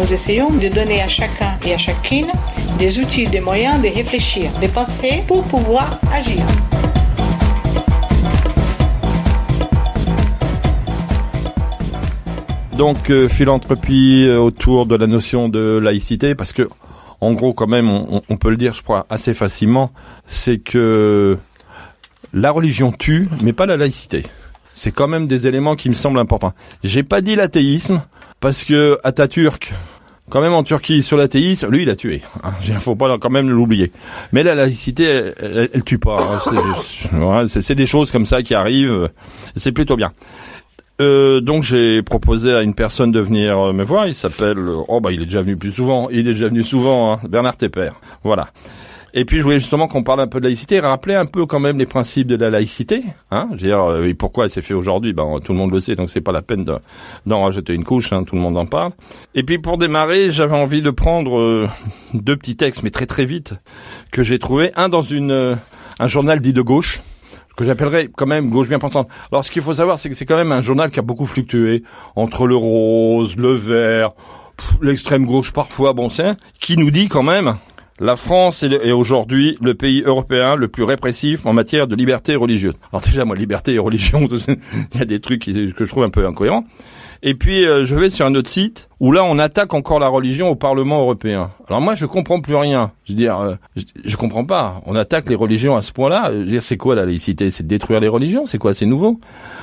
Nous essayons de donner à chacun et à chacune des outils, des moyens de réfléchir, de penser pour pouvoir agir. Donc euh, philanthropie euh, autour de la notion de laïcité, parce que en gros quand même, on, on peut le dire, je crois, assez facilement, c'est que la religion tue, mais pas la laïcité. C'est quand même des éléments qui me semblent importants. J'ai pas dit l'athéisme parce que Atatürk, quand même en Turquie sur l'athéisme, lui il a tué. Il faut pas quand même l'oublier. Mais la laïcité, elle, tue pas. Hein. C'est des choses comme ça qui arrivent. C'est plutôt bien. Euh, donc j'ai proposé à une personne de venir me voir. Il s'appelle, oh bah il est déjà venu plus souvent. Il est déjà venu souvent, hein, Bernard Tepper. Voilà. Et puis je voulais justement qu'on parle un peu de laïcité, rappeler un peu quand même les principes de la laïcité. Hein je veux dire, euh, pourquoi c'est fait aujourd'hui Ben tout le monde le sait, donc c'est pas la peine d'en rajouter une couche. Hein, tout le monde en parle. Et puis pour démarrer, j'avais envie de prendre euh, deux petits textes, mais très très vite, que j'ai trouvé. Un dans une euh, un journal dit de gauche que j'appellerais quand même gauche bien pensante. Alors ce qu'il faut savoir, c'est que c'est quand même un journal qui a beaucoup fluctué entre le rose, le vert, l'extrême gauche parfois, bon c'est, qui nous dit quand même la France est, aujourd'hui le pays européen le plus répressif en matière de liberté religieuse. Alors déjà, moi, liberté et religion, il y a des trucs que je trouve un peu incohérents. Et puis, euh, je vais sur un autre site où là, on attaque encore la religion au Parlement européen. Alors moi, je comprends plus rien. Je veux dire, euh, je, comprends pas. On attaque les religions à ce point-là. Je veux dire, c'est quoi la laïcité? C'est détruire les religions? C'est quoi? C'est nouveau?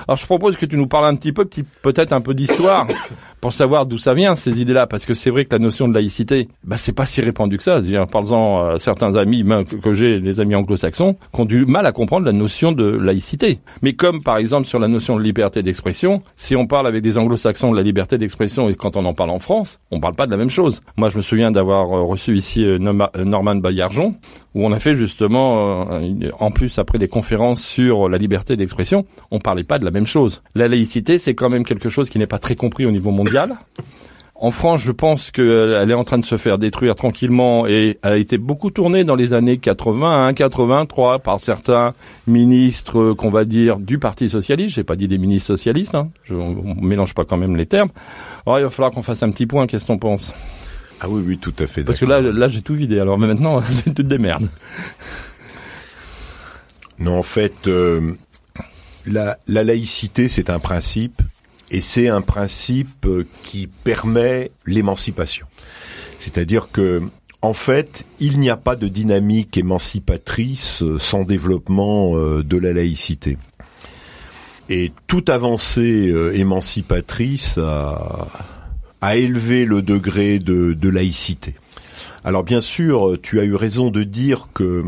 Alors, je propose que tu nous parles un petit peu, peut-être un peu d'histoire pour savoir d'où ça vient ces idées-là, parce que c'est vrai que la notion de laïcité, bah c'est pas si répandu que ça. Parle-en à certains amis que j'ai, les amis anglo-saxons, qui ont du mal à comprendre la notion de laïcité. Mais comme par exemple sur la notion de liberté d'expression, si on parle avec des anglo-saxons de la liberté d'expression et quand on en parle en France, on parle pas de la même chose. Moi, je me souviens d'avoir euh, reçu ici euh, euh, Norman Bayarjon, où on a fait justement, en plus après des conférences sur la liberté d'expression, on parlait pas de la même chose. La laïcité, c'est quand même quelque chose qui n'est pas très compris au niveau mondial en France, je pense qu'elle est en train de se faire détruire tranquillement et elle a été beaucoup tournée dans les années 81, 83 par certains ministres qu'on va dire du Parti socialiste. J'ai pas dit des ministres socialistes, hein. je, on, mélange pas quand même les termes. Alors, il va falloir qu'on fasse un petit point. Qu'est-ce que t'en penses? Ah oui, oui, tout à fait. Parce que là, là, j'ai tout vidé. Alors, mais maintenant, c'est toute des merdes. Non, en fait, euh, la, la laïcité, c'est un principe et c'est un principe euh, qui permet l'émancipation. C'est-à-dire que en fait, il n'y a pas de dynamique émancipatrice euh, sans développement euh, de la laïcité. Et toute avancée émancipatrice a, élevé le degré de, de laïcité. Alors bien sûr, tu as eu raison de dire que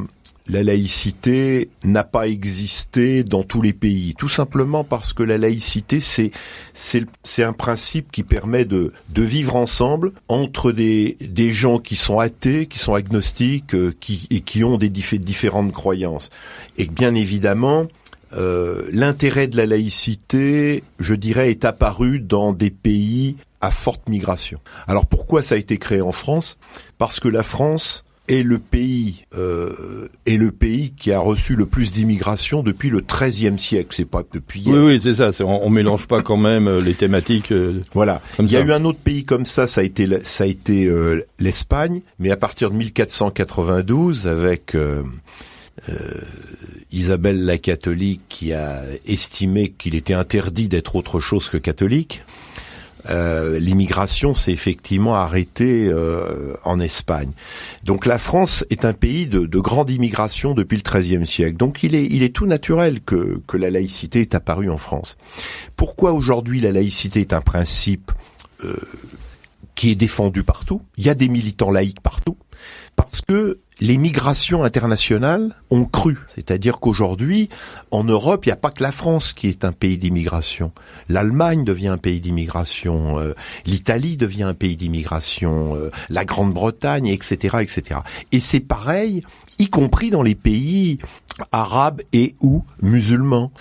la laïcité n'a pas existé dans tous les pays, tout simplement parce que la laïcité c'est c'est un principe qui permet de de vivre ensemble entre des des gens qui sont athées, qui sont agnostiques, euh, qui et qui ont des différentes croyances. Et bien évidemment, euh, l'intérêt de la laïcité, je dirais, est apparu dans des pays à forte migration. Alors pourquoi ça a été créé en France? Parce que la France est le pays euh, est le pays qui a reçu le plus d'immigration depuis le XIIIe siècle. C'est pas depuis. Oui, oui, c'est ça. On, on, mélange pas quand même euh, les thématiques. Euh, voilà. Il y a eu un autre pays comme ça. Ça a été ça a été euh, l'Espagne, mais à partir de 1492 avec Isabelle la catholique qui a estimé qu'il était interdit d'être autre chose que catholique. Euh, l'immigration s'est effectivement arrêtée euh, en Espagne. Donc la France est un pays de, grande immigration depuis le XIIIe siècle. Donc il est, il est tout naturel que, que la laïcité est apparue en France. Pourquoi aujourd'hui la laïcité est un principe euh, qui est défendu partout? Il y a des militants laïcs partout parce que les migrations internationales ont cru. C'est-à-dire qu'aujourd'hui, en Europe, il n'y a pas que la France qui est un pays d'immigration. L'Allemagne devient un pays d'immigration, euh, l'Italie devient un pays d'immigration, euh, la Grande-Bretagne, etc., etc. Et c'est pareil, y compris dans les pays arabes et ou musulmans.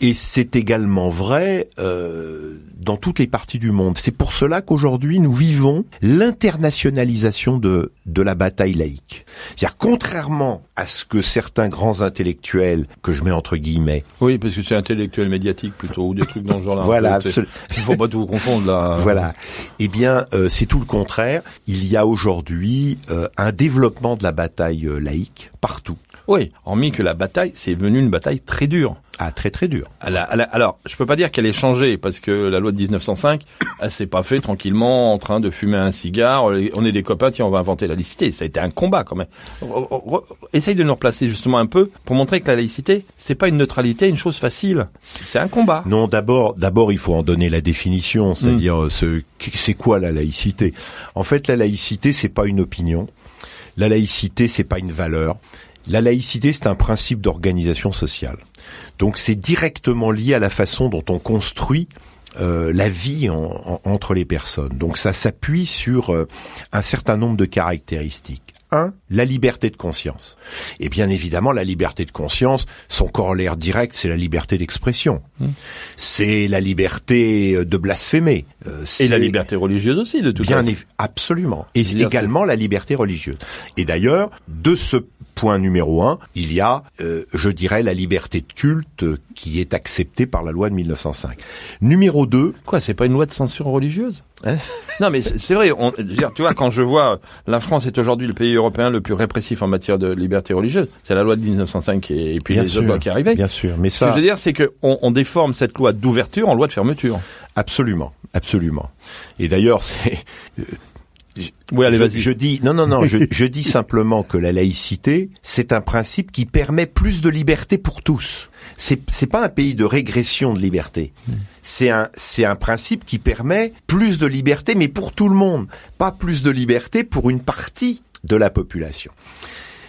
Et c'est également vrai euh, dans toutes les parties du monde. C'est pour cela qu'aujourd'hui nous vivons l'internationalisation de, de la bataille laïque. C'est-à-dire contrairement à ce que certains grands intellectuels, que je mets entre guillemets, Oui, parce que c'est intellectuel médiatique plutôt, ou des trucs dans ce genre-là. Voilà, En fait, absolu- Il faut pas tout confondre là. Voilà. Eh bien, euh, c'est tout le contraire. Il y a aujourd'hui euh, un développement de la bataille euh, laïque partout. Oui, hormis que la bataille, c'est devenu une bataille très dure. Ah, très très dur. Elle a- elle a- alors, je peux pas dire qu'elle ait changé parce que la loi de 1905, elle s'est pas fait tranquillement en train de fumer un cigare. On est des copains, tiens, on va inventer la laïcité. Ça a été un combat quand même. Re- re- Essaye de nous replacer justement un peu pour montrer que la laïcité, c'est pas une neutralité, une chose facile. C'est un combat. Non, d'abord, d'abord, il faut en donner la définition, c'est-à-dire euh, ce, c'est quoi la laïcité? En fait, la laïcité, c'est pas une opinion. La laïcité, c'est pas une valeur. La laïcité, c'est un principe d'organisation sociale. Donc, c'est directement lié à la façon dont on construit euh, la vie en- en- entre les personnes. Donc, ça s'appuie sur euh, un certain nombre de caractéristiques. Un, la liberté de conscience. Et bien évidemment, la liberté de conscience, son corollaire direct, c'est la liberté d'expression. C'est la liberté euh, de blasphémer. Euh, Et c'est- la liberté religieuse aussi, de toute Bien absolument. Et également la liberté religieuse. Et d'ailleurs, de ce point numéro un, il y a, euh, je dirais, la liberté de culte euh, qui est acceptée par la loi de 1905. Numéro 2, Quoi, c'est pas une loi de censure religieuse? Hein? Non, mais c'est vrai. On, dire, tu vois, quand je vois la France est aujourd'hui le pays européen le plus répressif en matière de liberté religieuse, c'est la loi de 1905 et, et puis Bien les sûr, autres lois qui arrivaient. bien sûr, mais Ce que ça, je veux dire, c'est que on, on déforme cette loi d'ouverture en loi de fermeture. absolument, absolument. Et d'ailleurs, c'est Oui, allez, je, je dis non, non, non. je, je dis simplement que la laïcité, c'est un principe qui permet plus de liberté pour tous. C'est c'est pas un pays de régression de liberté. C'est un c'est un principe qui permet plus de liberté, mais pour tout le monde, pas plus de liberté pour une partie de la population.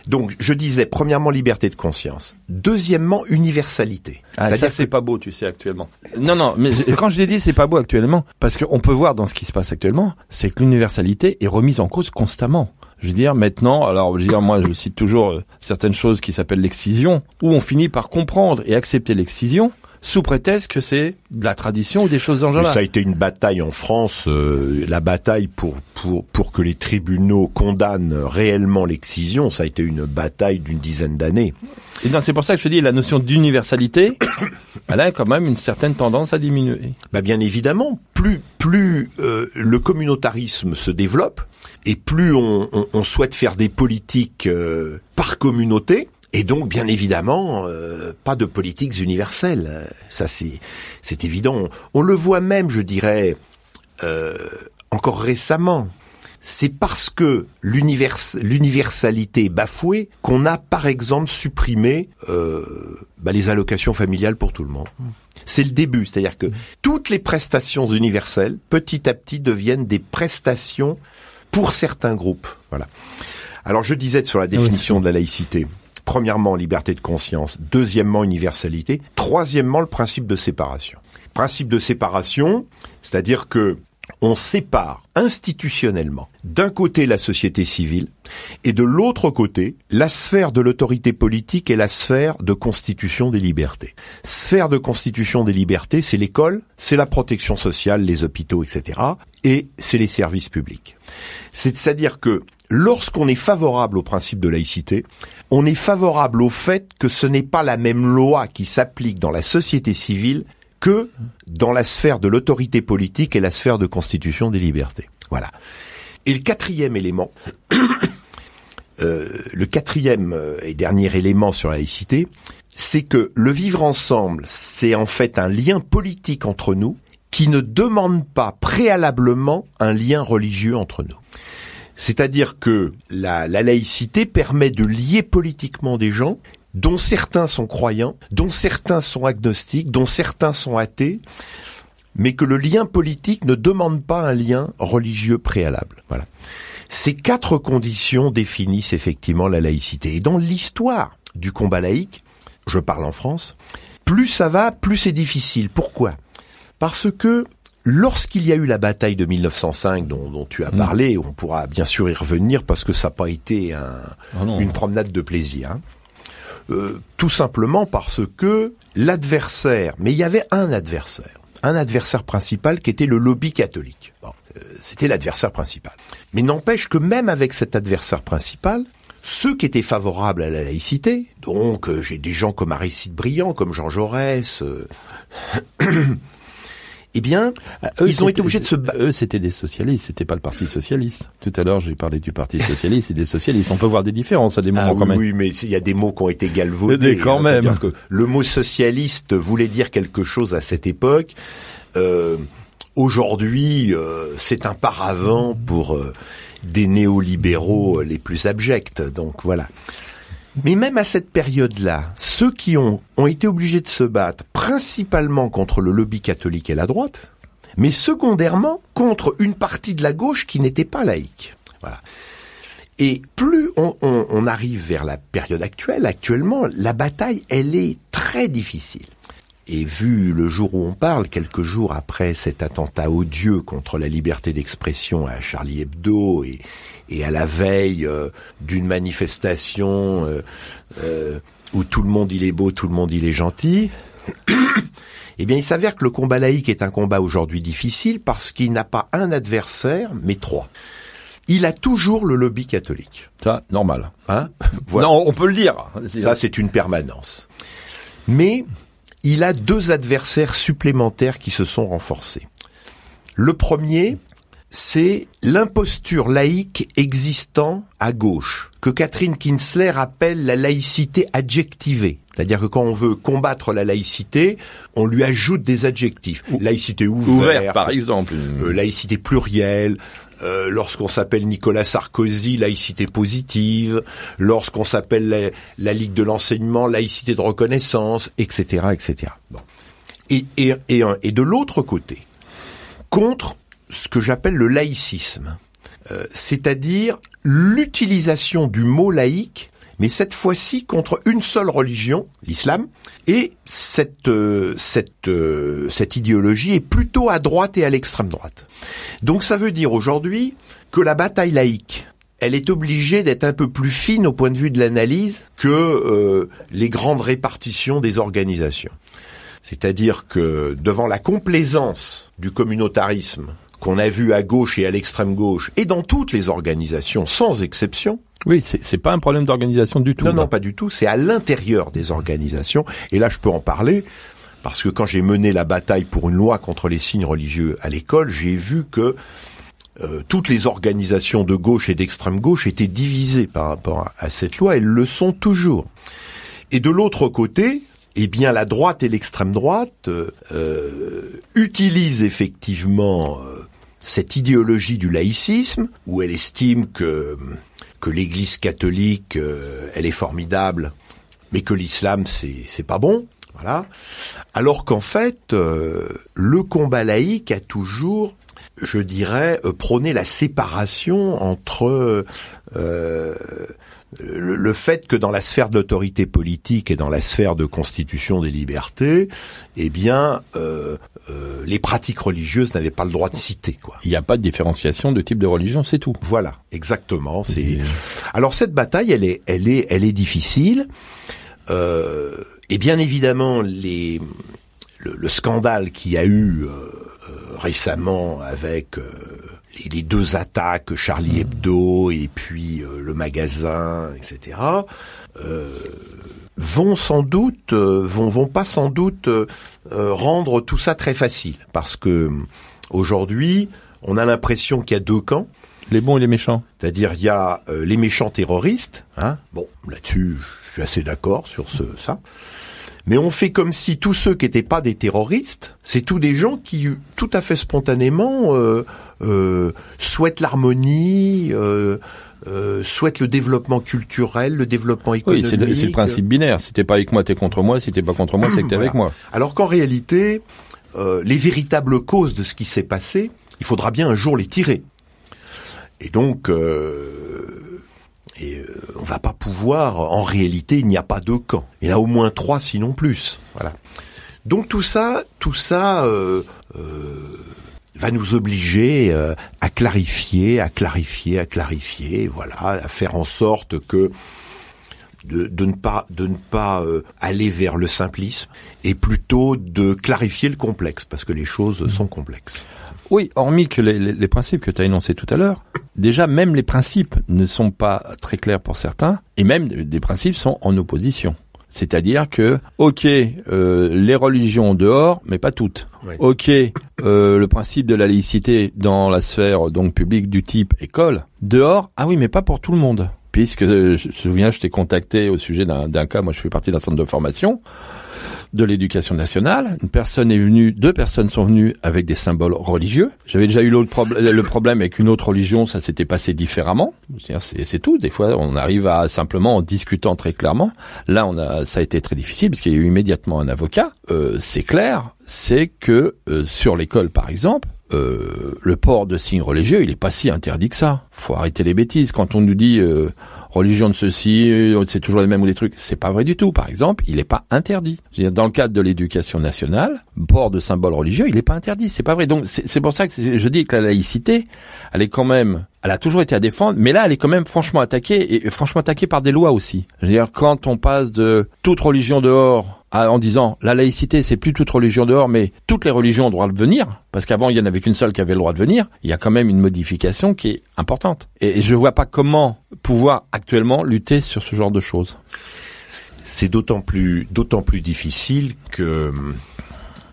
Donc, je disais, premièrement, liberté de conscience. Deuxièmement, universalité. Ah, ça, c'est pas beau, tu sais, actuellement. Non, non, mais quand je l'ai dit, c'est pas beau actuellement, parce qu'on peut voir dans ce qui se passe actuellement, c'est que l'universalité est remise en cause constamment. Je veux dire, maintenant, alors, je veux dire, moi, je cite toujours euh, certaines choses qui s'appellent l'excision, où on finit par comprendre et accepter l'excision, sous prétexte que c'est de la tradition ou des choses dans genre. ça a été une bataille en France, euh, la bataille pour, pour, pour que les tribunaux condamnent réellement l'excision, ça a été une bataille d'une dizaine d'années. Et donc, c'est pour ça que je dis, la notion d'universalité, elle a quand même une certaine tendance à diminuer. Bah bien évidemment, plus, plus euh, le communautarisme se développe, et plus on, on, on souhaite faire des politiques euh, par communauté, et donc, bien évidemment, euh, pas de politiques universelles. Ça, c'est c'est évident. On, on le voit même, je dirais, euh, encore récemment. C'est parce que l'univers, l'universalité est bafouée qu'on a, par exemple, supprimé euh, bah, les allocations familiales pour tout le monde. C'est le début, c'est-à-dire que toutes les prestations universelles, petit à petit, deviennent des prestations pour certains groupes. Voilà. Alors, je disais sur la définition de la laïcité. Premièrement, liberté de conscience. Deuxièmement, universalité. Troisièmement, le principe de séparation. Principe de séparation, c'est-à-dire que on sépare institutionnellement d'un côté la société civile et de l'autre côté la sphère de l'autorité politique et la sphère de constitution des libertés. Sphère de constitution des libertés, c'est l'école, c'est la protection sociale, les hôpitaux, etc. Et c'est les services publics. C'est-à-dire que lorsqu'on est favorable au principe de laïcité, on est favorable au fait que ce n'est pas la même loi qui s'applique dans la société civile que dans la sphère de l'autorité politique et la sphère de constitution des libertés. Voilà. Et le quatrième élément, euh, le quatrième euh, et dernier élément sur la laïcité, c'est que le vivre ensemble, c'est en fait un lien politique entre nous qui ne demande pas préalablement un lien religieux entre nous. C'est-à-dire que la, la laïcité permet de lier politiquement des gens dont certains sont croyants, dont certains sont agnostiques, dont certains sont athées, mais que le lien politique ne demande pas un lien religieux préalable. Voilà. Ces quatre conditions définissent effectivement la laïcité. Et dans l'histoire du combat laïque, je parle en France, plus ça va, plus c'est difficile. Pourquoi? Parce que lorsqu'il y a eu la bataille de 1905 dont, tu as mm. parlé, on pourra bien sûr y revenir parce que ça n'a pas été un, ah une promenade de plaisir. Hein. Euh, tout simplement parce que l'adversaire, mais il y avait un adversaire, un adversaire principal qui était le lobby catholique. Euh, c'était l'adversaire principal. Mais n'empêche que même avec cet adversaire principal, ceux qui étaient favorables à la laïcité, donc euh, j'ai des gens comme Aristide Briand, comme Jean Jaurès, eh bien, ah, ils ont été obligés de se battre. Eux, c'était des socialistes, c'était pas le Parti socialiste. Tout à l'heure, j'ai parlé du Parti socialiste et des socialistes. On peut voir des différences à des moments ah, quand même. Oui, mais il y a des mots qui ont été galvaudés. quand hein, même. le mot socialiste voulait dire quelque chose à cette époque. Euh, Aujourd'hui, euh, c'est un paravent pour euh, des néolibéraux les plus abjects. Donc voilà. Mais même à cette période-là, ceux qui ont, ont été obligés de se battre principalement contre le lobby catholique et la droite, mais secondairement contre une partie de la gauche qui n'était pas laïque. Voilà. Et plus on, on, on, arrive vers la période actuelle, actuellement, la bataille, elle est très difficile. Et vu le jour où on parle, quelques jours après cet attentat odieux contre la liberté d'expression à Charlie Hebdo et, et à la veille euh, d'une manifestation euh, euh, où tout le monde il est beau, tout le monde il est gentil, eh bien il s'avère que le combat laïque est un combat aujourd'hui difficile parce qu'il n'a pas un adversaire, mais trois. Il a toujours le lobby catholique. Ça, normal. Hein Non, on peut le dire. Ça, c'est une permanence. Mais il a deux adversaires supplémentaires qui se sont renforcés. Le premier, c'est l'imposture laïque existant à gauche, que Catherine Kinsler appelle la laïcité adjectivée. C'est-à-dire que quand on veut combattre la laïcité, on lui ajoute des adjectifs. Laïcité ouverte, par exemple. Euh, laïcité plurielle. Euh, lorsqu'on s'appelle Nicolas Sarkozy, laïcité positive. Lorsqu'on s'appelle la, la, Ligue de l'enseignement, laïcité de reconnaissance, etc., etc. Bon. Et, et, et, et de l'autre côté, contre ce que j'appelle le laïcisme, euh, c'est-à-dire l'utilisation du mot laïque, mais cette fois-ci contre une seule religion, l'islam, et cette euh, cette euh, cette idéologie est plutôt à droite et à l'extrême droite. Donc ça veut dire aujourd'hui que la bataille laïque elle est obligée d'être un peu plus fine au point de vue de l'analyse que les grandes répartitions des organisations. C'est-à-dire que devant la complaisance du communautarisme qu'on a vu à gauche et à l'extrême gauche, et dans toutes les organisations, sans exception. Oui, c'est pas un problème d'organisation du tout. Non, non, pas du tout. C'est à l'intérieur des organisations. Et là, je peux en parler parce que quand j'ai mené la bataille pour une loi contre les signes religieux à l'école, j'ai vu que euh, toutes les organisations de gauche et d'extrême gauche étaient divisées par rapport à, cette loi. Elles le sont toujours. Et de l'autre côté, eh bien la droite et l'extrême droite euh, utilisent effectivement euh, cette idéologie du laïcisme, où elle estime que, que l'Église catholique, euh, elle est formidable, mais que l'islam, c'est, pas bon. Voilà. Alors qu'en fait, euh, le combat laïque a toujours, je dirais, euh, prôné la séparation entre le, fait que dans la sphère de l'autorité politique et dans la sphère de constitution des libertés, eh bien, euh, euh, les pratiques religieuses n'avaient pas le droit de citer. Quoi. Il n'y a pas de différenciation de type de religion, c'est tout. Voilà, exactement. C'est. Alors cette bataille, elle est, elle est, elle est difficile. Euh, et bien évidemment, les, le, scandale qu'il y a eu récemment avec les, deux attaques, Charlie Hebdo et puis euh, le magasin, etc., euh, vont sans doute, euh, vont, vont pas sans doute rendre tout ça très facile, parce que aujourd'hui, on a l'impression qu'il y a deux camps. Les bons et les méchants. C'est-à-dire, il y a les méchants terroristes. Hein bon, là-dessus, je suis assez d'accord sur ce, ça mais on fait comme si tous ceux qui n'étaient pas des terroristes, c'est tous des gens qui, tout à fait spontanément, euh, euh, souhaitent l'harmonie, euh, souhaitent le développement culturel, le développement économique. Oui, c'est le, principe binaire. Si t'es pas avec moi, t'es contre moi. Si t'es pas contre moi, c'est que t'es avec moi. Alors qu'en réalité, euh, les véritables causes de ce qui s'est passé, il faudra bien un jour les tirer. Et donc, euh, et euh, on va pas pouvoir. En réalité, il n'y a pas deux camps. Il y en a au moins trois, sinon plus. Voilà. Donc tout ça, tout ça euh, euh, va nous obliger euh, à clarifier, à clarifier, à clarifier. Voilà, à faire en sorte que de, de ne pas de ne pas euh, aller vers le simplisme et plutôt de clarifier le complexe parce que les choses sont complexes. Oui, hormis que les, les- les principes que tu as énoncés tout à l'heure, déjà même les principes ne sont pas très clairs pour certains, et même des principes sont en opposition. C'est-à-dire que, ok, euh, les religions dehors, mais pas toutes. Oui. Ok, euh, le principe de la laïcité dans la sphère donc publique du type école, dehors, ah oui, mais pas pour tout le monde. Puisque, euh, je me souviens, je t'ai contacté au sujet d'un cas, moi je fais partie d'un centre de formation, de l'éducation nationale. Une personne est venue, deux personnes sont venues avec des symboles religieux. J'avais déjà eu l'autre le problème avec une autre religion, ça s'était passé différemment. C'est tout. Des fois, on arrive à simplement en discutant très clairement. Là, on a, ça a été très difficile parce qu'il y a eu immédiatement un avocat. Euh, c'est clair, c'est que euh, sur l'école, par exemple. Euh, le port de signes religieux, il est pas si interdit que ça. Faut arrêter les bêtises. Quand on nous dit euh, religion de ceci, euh, c'est toujours les mêmes ou les trucs. C'est pas vrai du tout. Par exemple, il n'est pas interdit. Je veux dire, dans le cadre de l'éducation nationale, port de symboles religieux, il n'est pas interdit. C'est pas vrai. Donc c'est pour ça que je dis que la laïcité, elle est quand même, elle a toujours été à défendre, mais là, elle est quand même franchement attaquée et, franchement attaquée par des lois aussi. Je veux dire, quand on passe de toute religion dehors en disant la laïcité, c'est plus toute religion dehors, mais toutes les religions ont le droit de venir, parce qu'avant il y en avait qu'une seule qui avait le droit de venir. Il y a quand même une modification qui est importante. Et, je vois pas comment pouvoir actuellement lutter sur ce genre de choses. C'est d'autant plus d'autant plus difficile que hum,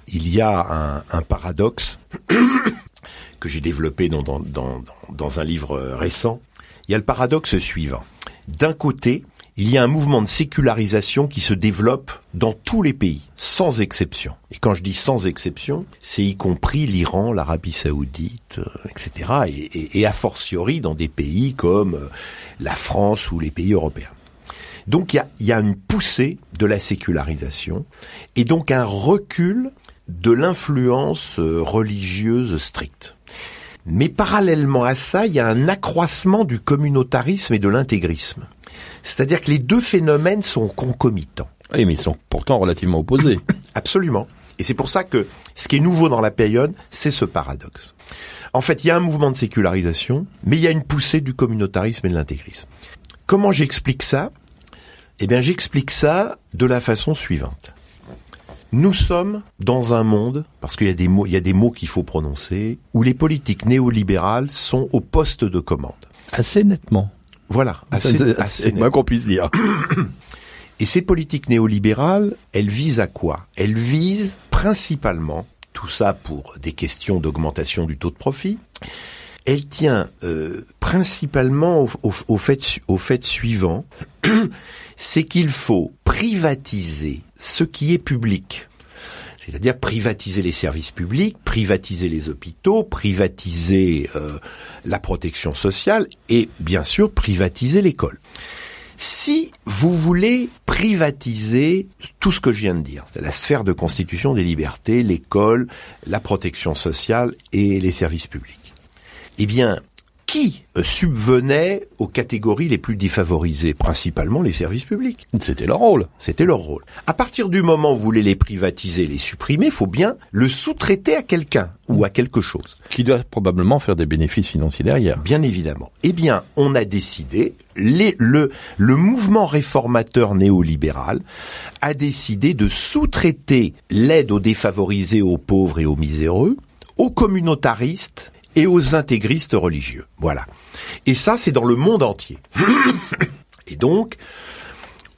il y a un, un paradoxe que j'ai développé dans, dans, dans, dans un livre euh, récent. Il y a le paradoxe suivant. D'un côté, il y a un mouvement de sécularisation qui se développe dans tous les pays, sans exception. Et quand je dis sans exception, c'est y compris l'Iran, l'Arabie saoudite, euh, etc. Et, a fortiori dans des pays comme euh, la France ou les pays européens. Donc il y a, y a une poussée de la sécularisation et donc un recul de l'influence euh, religieuse stricte. Mais parallèlement à ça, il y a un accroissement du communautarisme et de l'intégrisme. C'est-à-dire que les deux phénomènes sont concomitants. Oui, mais ils sont pourtant relativement opposés. Absolument. Et c'est pour ça que ce qui est nouveau dans la période, c'est ce paradoxe. En fait, il y a un mouvement de sécularisation, mais il y a une poussée du communautarisme et de l'intégrisme. Comment j'explique ça? Eh bien, j'explique ça de la façon suivante. Nous sommes dans un monde, parce qu'il y a des mots, il y a des mots qu'il faut prononcer, où les politiques néolibérales sont au poste de commande. Assez nettement. Voilà, assez, C'est- assez moins qu'on puisse dire. Et ces politiques néolibérales, elles visent à quoi? Elles visent principalement, tout ça pour des questions d'augmentation du taux de profit, elle tient euh, principalement au, au- au fait, su- au fait suivant, c'est qu'il faut privatiser ce qui est public. C'est-à-dire privatiser les services publics, privatiser les hôpitaux, privatiser euh, la protection sociale et bien sûr privatiser l'école. Si vous voulez privatiser tout ce que je viens de dire, la sphère de constitution des libertés, l'école, la protection sociale et les services publics, eh bien, qui euh, subvenait aux catégories les plus défavorisées Principalement les services publics. C'était leur rôle. C'était leur rôle. À partir du moment où vous voulez les privatiser, les supprimer, il faut bien le sous-traiter à quelqu'un ou à quelque chose. Qui doit probablement faire des bénéfices financiers derrière. Bien évidemment. Eh bien, on a décidé, les- le, le mouvement réformateur néolibéral a décidé de sous-traiter l'aide aux défavorisés, aux pauvres et aux miséreux, aux communautaristes et aux intégristes religieux. Voilà. Et ça, c'est dans le monde entier. et donc,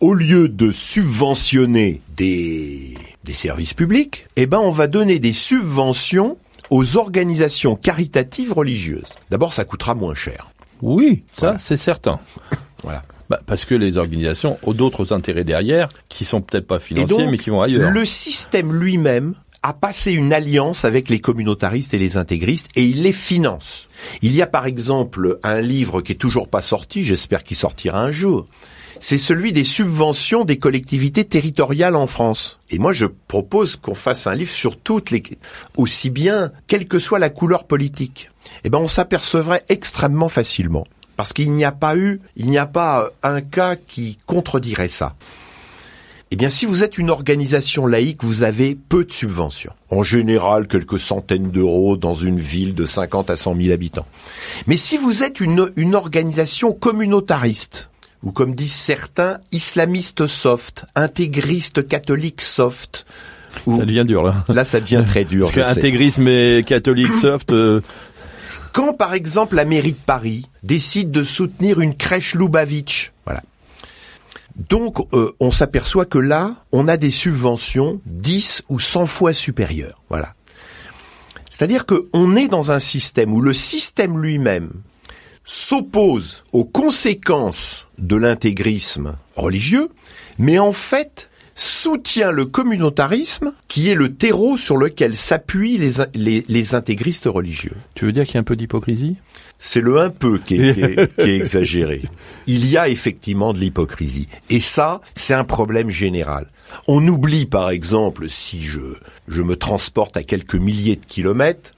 au lieu de subventionner des, des services publics, eh ben, on va donner des subventions aux organisations caritatives religieuses. D'abord, ça coûtera moins cher. Oui, ça Voilà. c'est certain. Voilà. Bah, parce que les organisations ont d'autres intérêts derrière qui sont peut-être pas financiers donc, mais qui vont ailleurs. le système lui-même a passé une alliance avec les communautaristes et les intégristes et il les finance. Il y a par exemple un livre qui est toujours pas sorti, j'espère qu'il sortira un jour. C'est celui des subventions des collectivités territoriales en France. Et moi, je propose qu'on fasse un livre sur toutes les, aussi bien, quelle que soit la couleur politique. Eh ben, on s'apercevrait extrêmement facilement. Parce qu'il n'y a pas eu, il n'y a pas un cas qui contredirait ça. Eh bien, si vous êtes une organisation laïque, vous avez peu de subventions. En général, quelques centaines d'euros dans une ville de 50 à 100 000 habitants. Mais si vous êtes une, une organisation communautariste, ou comme disent certains, islamiste soft, intégriste catholique soft, ou- Ça devient dur là. là ça devient très dur. Parce que je sais. intégrisme et catholique soft, euh, Quand par exemple la mairie de Paris décide de soutenir une crèche Lubavitch. Donc euh, on s'aperçoit que là, on a des subventions 10 ou 100 fois supérieures, voilà. C'est-à-dire qu'on est dans un système où le système lui-même s'oppose aux conséquences de l'intégrisme religieux, mais en fait soutient le communautarisme qui est le terreau sur lequel s'appuient les, in- les, les intégristes religieux. tu veux dire qu'il y a un peu d'hypocrisie? C'est le un peu qui est, qui est- qui est exagéré. Il y a effectivement de l'hypocrisie. Et ça, c'est un problème général. On oublie, par exemple, si je, je me transporte à quelques milliers de kilomètres,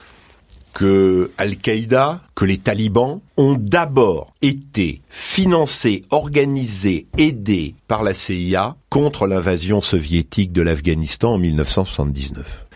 que Al-Qaïda, que les talibans ont d'abord été financés, organisés, aidés par la CIA contre l'invasion soviétique de l'Afghanistan en 1979.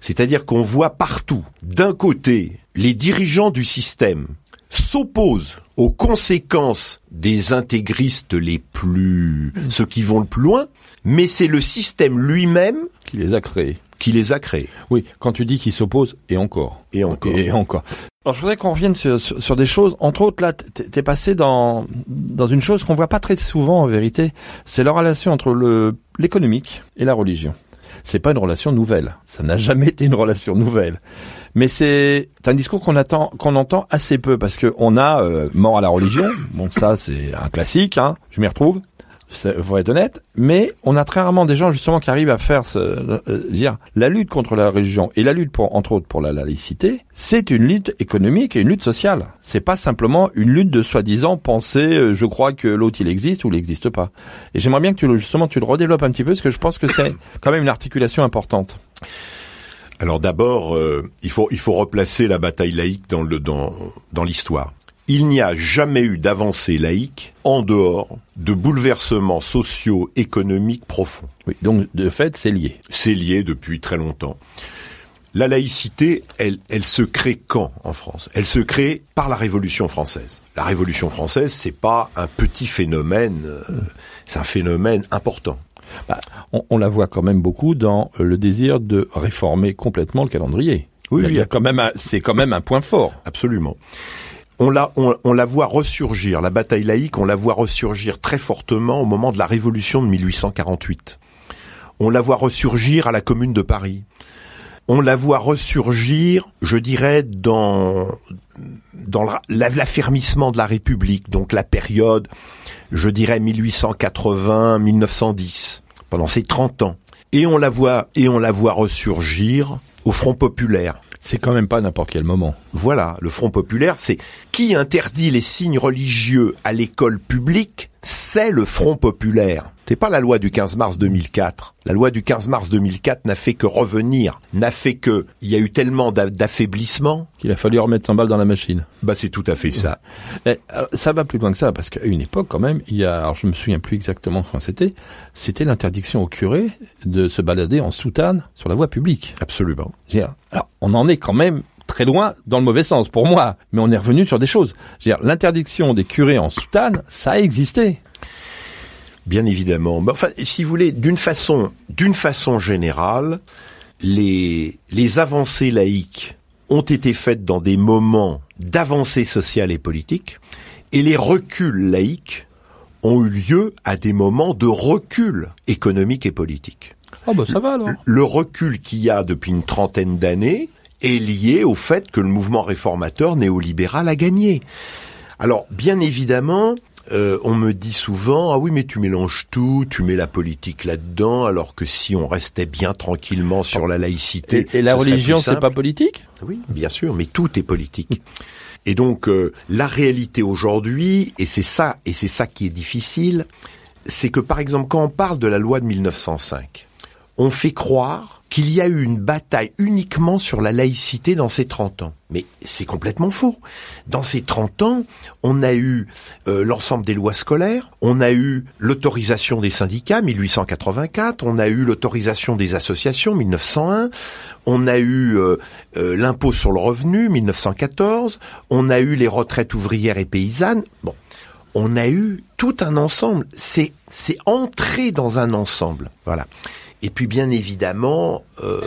C'est-à-dire qu'on voit partout, d'un côté, les dirigeants du système s'opposent aux conséquences des intégristes les plus, ceux qui vont le plus loin, mais c'est le système lui-même qui les a créés. Qui les a créés. Oui, quand tu dis qu'ils s'opposent, et encore. Et encore. Et encore. Alors je voudrais qu'on revienne sur, sur, sur des choses, entre autres là, t'es t'es passé dans, dans une chose qu'on voit pas très souvent en vérité, c'est la relation entre le l'économique et la religion. C'est pas une relation nouvelle, ça n'a jamais été une relation nouvelle. Mais c'est c'est un discours qu'on attend, qu'on entend assez peu parce que on a euh, mort à la religion. Bon, ça c'est un classique, hein. Je m'y retrouve. Faut être honnête, mais on a très rarement des gens justement qui arrivent à faire ce, euh, dire la lutte contre la religion et la lutte pour entre autres pour la laïcité, c'est une lutte économique et une lutte sociale. C'est pas simplement une lutte de soi-disant penser euh, je crois que l'autre il existe ou il n'existe pas. Et j'aimerais bien que tu justement tu le redéveloppes un petit peu parce que je pense que c'est quand même une articulation importante. Alors d'abord, euh, il faut il faut replacer la bataille laïque dans le dans dans l'histoire. Il n'y a jamais eu d'avancée laïque en dehors de bouleversements sociaux économiques profonds. Oui, donc de fait c'est lié. C'est lié depuis très longtemps. La laïcité, elle, elle se crée quand en France? Elle se crée par la Révolution française. La Révolution française, c'est pas un petit phénomène, euh, c'est un phénomène important. Bah, on, on la voit quand même beaucoup dans le désir de réformer complètement le calendrier. Oui, il y a, oui. il y a quand même c'est quand même un point fort. Absolument. On la, on, la voit ressurgir, la bataille laïque, on la voit ressurgir très fortement au moment de la Révolution de 1848. On la voit ressurgir à la Commune de Paris. On la voit ressurgir, je dirais, dans, dans la- la- l'affermissement de la République, donc la période, je dirais, 1880-1910, pendant ces 30 ans. Et on la voit, et on la voit ressurgir au Front Populaire. C'est quand même pas n'importe quel moment. Voilà, le Front populaire, c'est qui interdit les signes religieux à l'école publique, c'est le Front populaire. C'est pas la loi du 15 mars 2004. La loi du 15 mars 2004 n'a fait que revenir, n'a fait que il y a eu tellement d'a- d'affaiblissement. Qu'il a fallu remettre 100 balles dans la machine. Bah c'est tout à fait ça. Alors, ça va plus loin que ça, parce qu'à une époque, quand même, il y a, alors je me souviens plus exactement quand c'était, c'était l'interdiction au curé de se balader en soutane sur la voie publique. Absolument. Alors, on en est quand même très loin dans le mauvais sens pour moi, mais on est revenu sur des choses. Je veux dire, l'interdiction des curés en soutane, ça a existé. Bien évidemment. Mais enfin, si vous voulez, d'une façon, d'une façon générale, les, les avancées laïques ont été faites dans des moments d'avancée sociale et politique, et les reculs laïques ont eu lieu à des moments de recul économique et politique. Oh bah ça va alors. Le recul qu'il y a depuis une trentaine d'années est lié au fait que le mouvement réformateur néolibéral a gagné. Alors, bien évidemment, euh, on me dit souvent ah oui mais tu mélanges tout, tu mets la politique là-dedans, alors que si on restait bien tranquillement sur la laïcité. Et, et la religion, c'est pas politique? Oui, bien sûr, mais tout est politique. Et donc euh, la réalité aujourd'hui, et c'est ça, et c'est ça qui est difficile, c'est que par exemple quand on parle de la loi de 1905, on fait croire qu'il y a eu une bataille uniquement sur la laïcité dans ces 30 ans. Mais c'est complètement faux. Dans ces 30 ans, on a eu euh, l'ensemble des lois scolaires, on a eu l'autorisation des syndicats 1884, on a eu l'autorisation des associations 1901, on a eu euh, euh, l'impôt sur le revenu 1914, on a eu les retraites ouvrières et paysannes. Bon, on a eu tout un ensemble. C'est c'est entré dans un ensemble. Voilà. Et puis bien évidemment, euh,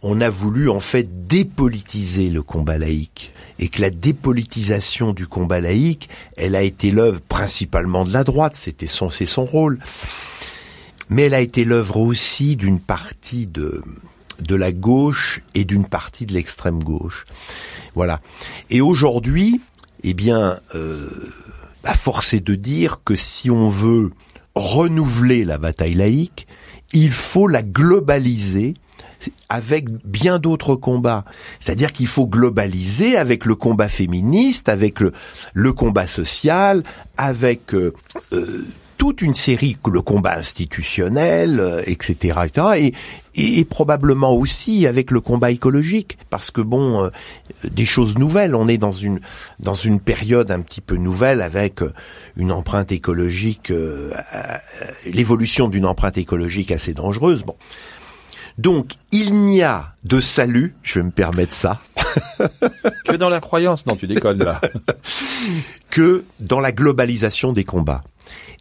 on a voulu en fait dépolitiser le combat laïque. Et que la dépolitisation du combat laïque, elle a été l'œuvre principalement de la droite, c'était son, c'est son rôle. Mais elle a été l'œuvre aussi d'une partie de, de la gauche et d'une partie de l'extrême gauche. Voilà. Et aujourd'hui, eh bien, euh, à force est de dire que si on veut renouveler la bataille laïque, il faut la globaliser avec bien d'autres combats. C'est-à-dire qu'il faut globaliser avec le combat féministe, avec le, combat social, avec euh, euh, toute une série, le combat institutionnel, euh, etc., etc., et, et, et probablement aussi avec le combat écologique, parce que bon, euh, des choses nouvelles. On est dans une dans une période un petit peu nouvelle avec euh, une empreinte écologique, euh, euh, l'évolution d'une empreinte écologique assez dangereuse. Bon, donc il n'y a de salut, je vais me permettre ça, Que dans la croyance Non, tu déconnes là. que dans la globalisation des combats.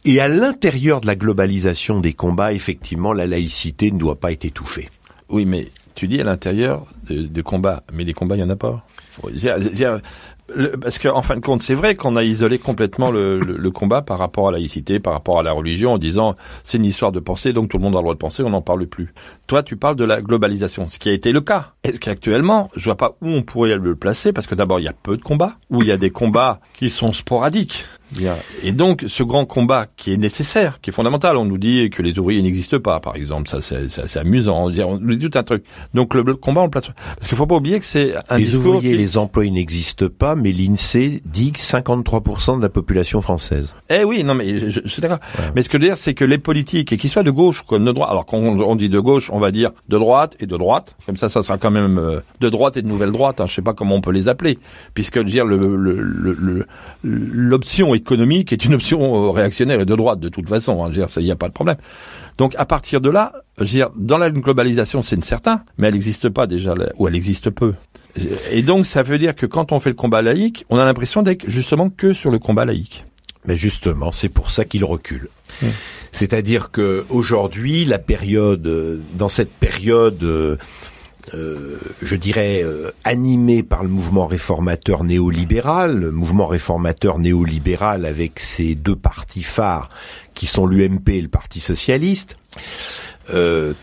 Et à l'intérieur de la globalisation des combats, effectivement, la laïcité ne doit pas être étouffée. Oui, mais tu dis à l'intérieur de, combats, mais les combats, il y en a pas. Le- parce qu'en en fin de compte, c'est vrai qu'on a isolé complètement le, le- le combat par rapport à la laïcité, par rapport à la religion, en disant c'est une histoire de pensée, donc tout le monde a le droit de penser, on n'en parle plus. Toi, tu parles de la globalisation, ce qui a été le cas. Est-ce qu'actuellement, je vois pas où on pourrait le placer, parce que d'abord, il y a peu de combats, ou il y a des combats qui sont sporadiques. Et donc, ce grand combat qui est nécessaire, qui est fondamental, on nous dit que les ouvriers n'existent pas, par exemple. Ça, c'est amusant. On nous dit tout un truc. Donc, le, combat, on le place. Parce qu'il faut pas oublier que c'est un les discours ouvriers et qui... les employés n'existent pas, mais l'INSEE dit que 53% de la population française. Eh oui, non, mais je, je suis d'accord. Mais ce que je veux dire, c'est que les politiques, et qu'ils soient de gauche comme de droite, alors quand on, on dit de gauche, on va dire de droite et de droite. Comme ça, ça sera quand même euh, de droite et de nouvelle droite. Hein, je sais pas comment on peut les appeler, puisque dire le le- le- le- l'option économique est une option euh, réactionnaire et de droite de toute façon. Hein, il n'y a pas de problème. Donc à partir de là, dans la globalisation, c'est une certain, mais elle n'existe pas déjà, ou elle existe peu. Et donc ça veut dire que quand on fait le combat laïque, on a l'impression d'être justement que sur le combat laïque. Mais justement, c'est pour ça qu'il recule. C'est-à-dire que aujourd'hui, la période, euh, dans cette période, euh, euh, je dirais euh, animée par le mouvement réformateur néolibéral, le mouvement réformateur néolibéral avec ses deux partis phares qui sont l'UMP et le Parti socialiste. Euh,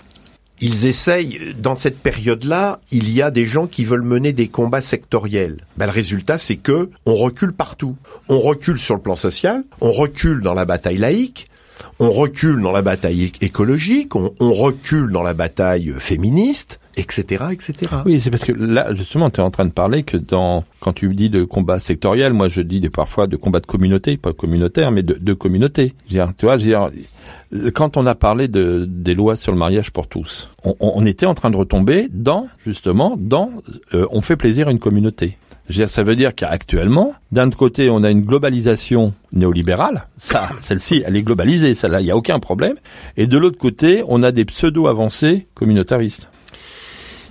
ils essayent, dans cette période-là, il y a des gens qui veulent mener des combats sectoriels. Ben, le résultat, c'est que on recule partout. On recule sur le plan social, on recule dans la bataille laïque, on recule dans la bataille écologique, on recule dans la bataille féministe, etc., etc. Oui, c'est parce que là, justement, tu es en train de parler que dans quand tu dis de combat sectoriel, moi je dis des, parfois de combat de communauté, pas communautaire, mais de, de communauté. Dire, tu vois, dire, quand on a parlé de, des lois sur le mariage pour tous, on, on- était en train de retomber dans, justement, dans euh, on fait plaisir à une communauté. Ça veut dire qu'actuellement, d'un côté, on a une globalisation néolibérale. Ça, celle-ci, elle est globalisée, celle-là, il n'y a aucun problème. Et de l'autre côté, on a des pseudo-avancées communautaristes.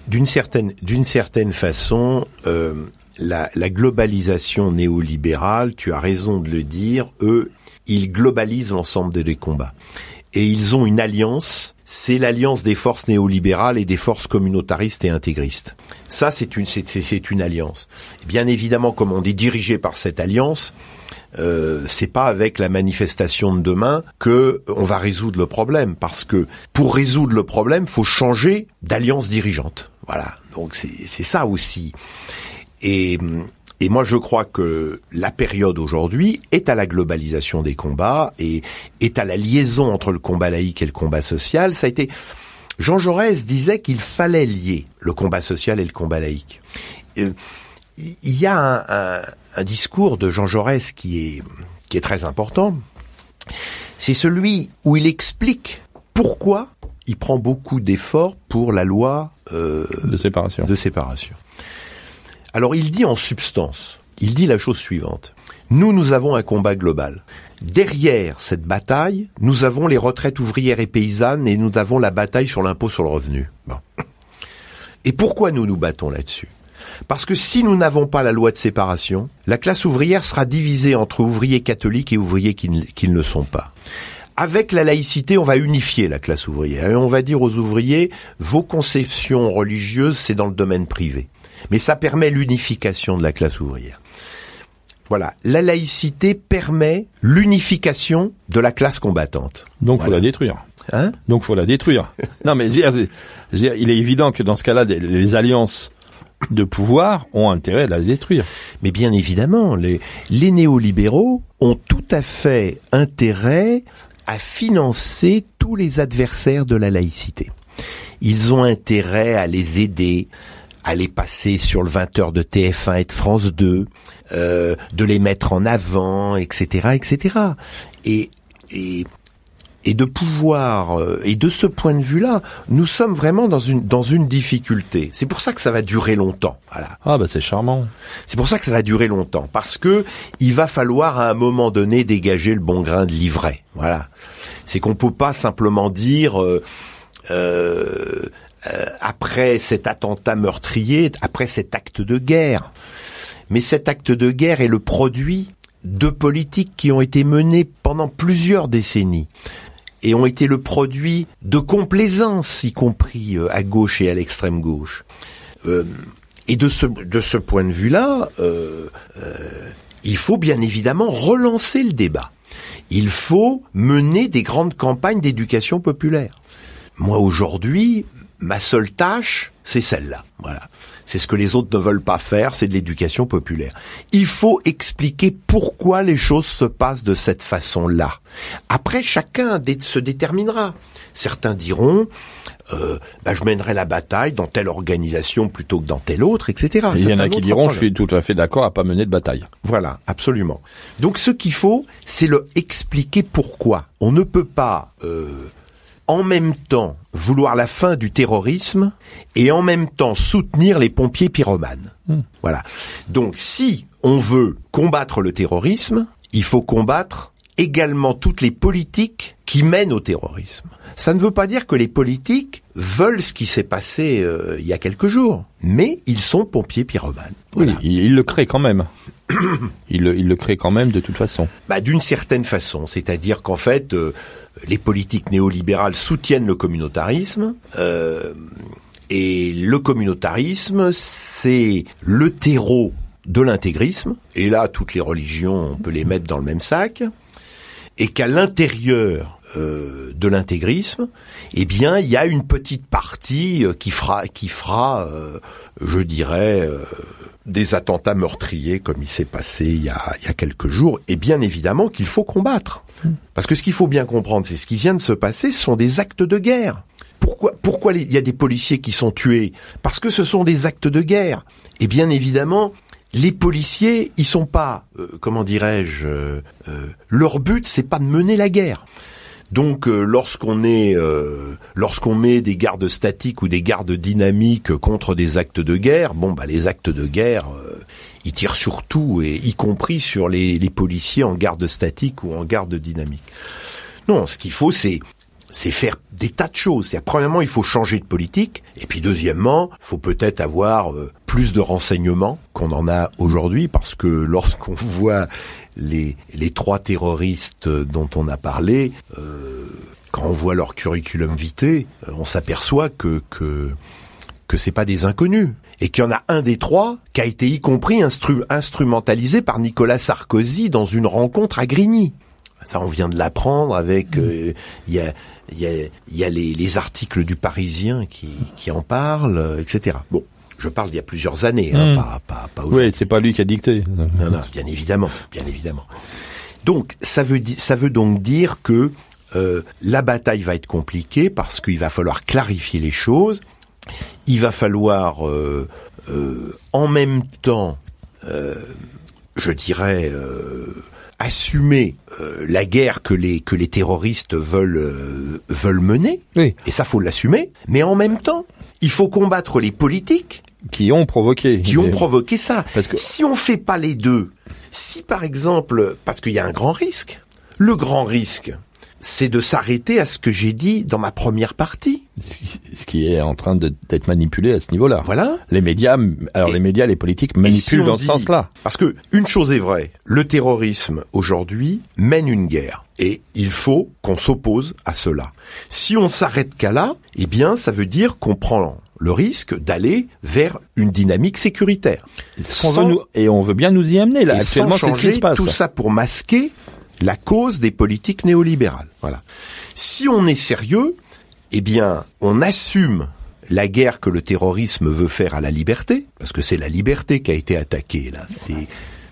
D'une certaine, d'une certaine façon, euh, la, globalisation néolibérale, tu as raison de le dire, eux, ils globalisent l'ensemble des combats. Et ils ont une alliance, c'est l'alliance des forces néolibérales et des forces communautaristes et intégristes. Ça, c'est une, c'est une alliance. Bien évidemment, comme on est dirigé par cette alliance, euh, c'est pas avec la manifestation de demain que on va résoudre le problème, parce que pour résoudre le problème, faut changer d'alliance dirigeante. Voilà. Donc c'est ça aussi. Et Et moi, je crois que la période aujourd'hui est à la globalisation des combats et est à la liaison entre le combat laïque et le combat social. Ça a été Jean Jaurès disait qu'il fallait lier le combat social et le combat laïque. Il y a un, un, un, discours de Jean Jaurès qui est qui est très important. C'est celui où il explique pourquoi il prend beaucoup d'efforts pour la loi euh, de séparation. De séparation. Alors il dit en substance, il dit la chose suivante. Nous, nous avons un combat global. Derrière cette bataille, nous avons les retraites ouvrières et paysannes et nous avons la bataille sur l'impôt sur le revenu. Bon. Et pourquoi nous nous battons là-dessus? Parce que si nous n'avons pas la loi de séparation, la classe ouvrière sera divisée entre ouvriers catholiques et ouvriers qui ne, qui ne le sont pas avec la laïcité, on va unifier la classe ouvrière et on va dire aux ouvriers, vos conceptions religieuses, c'est dans le domaine privé. Mais ça permet l'unification de la classe ouvrière. Voilà, la laïcité permet l'unification de la classe combattante. Donc voilà. faut la détruire. Hein? Donc faut la détruire. non mais je veux dire, il est évident que dans ce cas-là, les alliances de pouvoir ont intérêt à la détruire. Mais bien évidemment, les, les néolibéraux ont tout à fait intérêt à financer tous les adversaires de la laïcité. Ils ont intérêt à les aider, à les passer sur le 20h de TF1 et de France 2, euh, de les mettre en avant, etc., etc. Et, et et de pouvoir euh, et de ce point de vue-là, nous sommes vraiment dans une dans une difficulté. C'est pour ça que ça va durer longtemps. Voilà. Ah bah c'est charmant. C'est pour ça que ça va durer longtemps parce que il va falloir à un moment donné dégager le bon grain de livret. Voilà. C'est qu'on peut pas simplement dire euh, euh, après cet attentat meurtrier, après cet acte de guerre. Mais cet acte de guerre est le produit de politiques qui ont été menées pendant plusieurs décennies et ont été le produit de complaisance, y compris à gauche et à l'extrême gauche. Euh, et de ce, de ce point de vue-là, euh, euh, il faut bien évidemment relancer le débat. Il faut mener des grandes campagnes d'éducation populaire. Moi aujourd'hui, ma seule tâche, c'est celle-là. Voilà. C'est ce que les autres ne veulent pas faire, c'est de l'éducation populaire. Il faut expliquer pourquoi les choses se passent de cette façon-là. Après, chacun se déterminera. Certains diront, euh, bah, je mènerai la bataille dans telle organisation plutôt que dans telle autre, etc. Il y en a qui diront, problème. je suis tout à fait d'accord à pas mener de bataille. Voilà, absolument. Donc ce qu'il faut, c'est le expliquer pourquoi. On ne peut pas euh, en même temps vouloir la fin du terrorisme et en même temps soutenir les pompiers pyromanes. Mmh. Voilà. Donc si on veut combattre le terrorisme, il faut combattre également toutes les politiques qui mènent au terrorisme. Ça ne veut pas dire que les politiques veulent ce qui s'est passé euh, il y a quelques jours, mais ils sont pompiers pyromanes. Voilà. Oui, ils le créent quand même. ils, le, ils le créent quand même de toute façon. Bah, d'une certaine façon, c'est-à-dire qu'en fait, euh, les politiques néolibérales soutiennent le communautarisme. Euh, et le communautarisme, c'est le terreau de l'intégrisme. Et là, toutes les religions, on peut les mettre dans le même sac. Et qu'à l'intérieur euh, de l'intégrisme, eh bien, il y a une petite partie euh, qui fera, qui fera, euh, je dirais, euh, des attentats meurtriers comme il s'est passé il y, a, il y a quelques jours. Et bien évidemment qu'il faut combattre, parce que ce qu'il faut bien comprendre, c'est ce qui vient de se passer, ce sont des actes de guerre. Pourquoi, pourquoi il y a des policiers qui sont tués? Parce que ce sont des actes de guerre. Et bien évidemment, les policiers, ils sont pas, euh, comment dirais-je, euh, euh, leur but, c'est pas de mener la guerre. Donc, euh, lorsqu'on est, lorsqu'on met des gardes statiques ou des gardes dynamiques contre des actes de guerre, bon, bah les actes de guerre, ils tirent sur tout, et y compris sur les, les policiers en garde statique ou en garde dynamique. Non, ce qu'il faut, c'est c'est faire des tas de choses. C'est premièrement, il faut changer de politique, et puis deuxièmement, il faut peut-être avoir euh, plus de renseignements qu'on en a aujourd'hui, parce que lorsqu'on voit les, les trois terroristes dont on a parlé, euh, quand on voit leur curriculum vitae, on s'aperçoit que que que c'est pas des inconnus et qu'il y en a un des trois qui a été y compris instru instrumentalisé par Nicolas Sarkozy dans une rencontre à Grigny. Ça, on vient de l'apprendre avec. Il euh, y a, y a, y a les, les, articles du Parisien qui, qui en parlent, etc. Bon, Je parle d'il y a plusieurs années, hein, Hmm. pas, pas, pas aujourd'hui. Oui, c'est pas lui qui a dicté. Non, non, bien évidemment, bien évidemment. Donc, ça veut, ça veut donc dire que euh, la bataille va être compliquée parce qu'il va falloir clarifier les choses. Il va falloir, euh, euh, en même temps, euh, je dirais, euh, assumer euh, la guerre que les que les terroristes veulent euh, veulent mener. Oui. Et ça, faut l'assumer. Mais en même temps, il faut combattre les politiques Qui ont provoqué. qui ont provoqué ça. Parce que- Si on fait pas les deux, si par exemple, parce qu'il y a un grand risque, le grand risque, c'est de s'arrêter à ce que j'ai dit dans ma première partie. Ce qui est en train d'être manipulé à ce niveau-là. Voilà. Les médias, alors Et- les médias, les politiques manipulent si dans ce sens-là. Parce que une chose est vraie, le terrorisme aujourd'hui mène une guerre. Et il faut qu'on s'oppose à cela. Si on s'arrête qu'à là, eh bien, ça veut dire qu'on prend le risque d'aller vers une dynamique sécuritaire. Sans- nous- et on veut bien nous y amener là. et Actuellement, c'est ce qui se passe. tout ça pour masquer la cause des politiques néolibérales. Voilà. Si on est sérieux, eh bien, on assume la guerre que le terrorisme veut faire à la liberté, parce que c'est la liberté qui a été attaquée là. C'est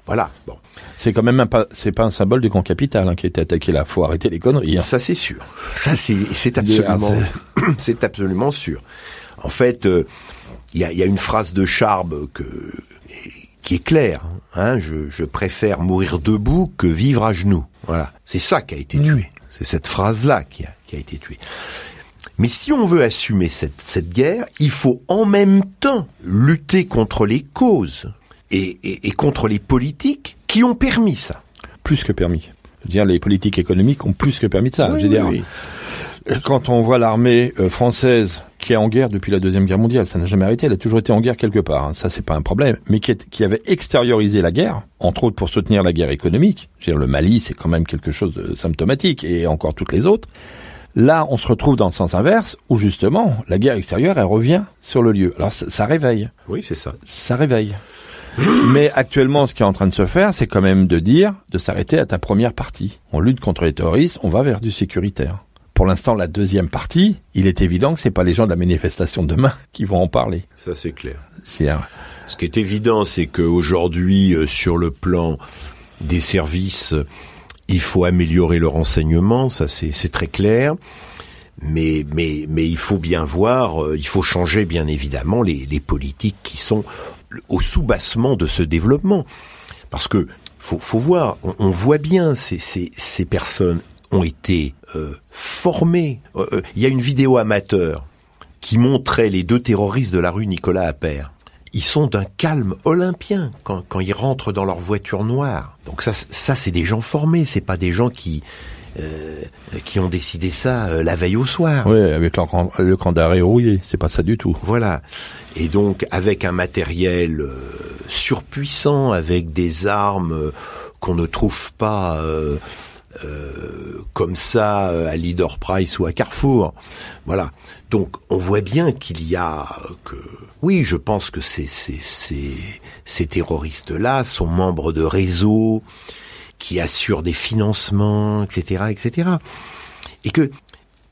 voilà. Bon, C'est quand même un pas, c'est pas un symbole du grand capital hein, qui a été attaqué là. Faut arrêter les conneries. hein. ça c'est sûr. Ça c'est c'est absolument c'est absolument sûr. En fait, euh, il y, a, il y a une phrase de Charbe que qui est claire. Hein, je, je préfère mourir debout que vivre à genoux. Voilà, c'est ça qui a été tué. C'est cette phrase-là qui a, qui a été tuée. Mais si on veut assumer cette, cette guerre, il faut en même temps lutter contre les causes et, et, et contre les politiques qui ont permis ça. Plus que permis. Je veux dire, les politiques économiques ont plus que permis de ça. Oui, je veux oui, dire, oui. quand on voit l'armée euh, française qui est en guerre depuis la deuxième guerre mondiale, ça n'a jamais arrêté. Elle a toujours été en guerre quelque part. hein. Ça, c'est pas un problème. Mais qui, est- qui avait extériorisé la guerre, entre autres pour soutenir la guerre économique. Je veux dire, le Mali, c'est quand même quelque chose de symptomatique, et encore toutes les autres. Là, on se retrouve dans le sens inverse, où justement, la guerre extérieure, elle revient sur le lieu. Alors, ça, ça réveille. Oui, c'est ça. Ça réveille. Mais actuellement, ce qui est en train de se faire, c'est quand même de dire, de s'arrêter à ta première partie. On lutte contre les terroristes, on va vers du sécuritaire. Pour l'instant, la deuxième partie, il est évident que c'est pas les gens de la manifestation de demain qui vont en parler. Ça c'est clair. Un- Ce qui est évident, c'est qu'aujourd'hui, euh, sur le plan des services, il faut améliorer le renseignement, ça c'est c'est très clair. Mais, mais, mais il faut bien voir, euh, il faut changer bien évidemment les, les politiques qui sont au soubassement de ce développement. Parce que faut, faut voir, on, on voit bien ces, ces, ces personnes ont été euh, formées. Euh, euh, Il y a une vidéo amateur qui montrait les deux terroristes de la rue Nicolas Appert. Ils sont d'un calme olympien quand, quand ils rentrent dans leur voiture noire. Donc ça, ça c'est des gens formés, c'est pas des gens qui euh, qui ont décidé ça euh, la veille au soir. Ouais, avec leur le cran d'arrêt rouillé. C'est pas ça du tout. Voilà. Et donc avec un matériel euh, surpuissant, avec des armes euh, qu'on ne trouve pas comme ça euh, à Leader Price ou à Carrefour. Voilà. Donc on voit bien qu'il y a euh, que oui, je pense que ces ces ces, ces terroristes là sont membres de réseaux qui assurent des financements, etc., etc. Et que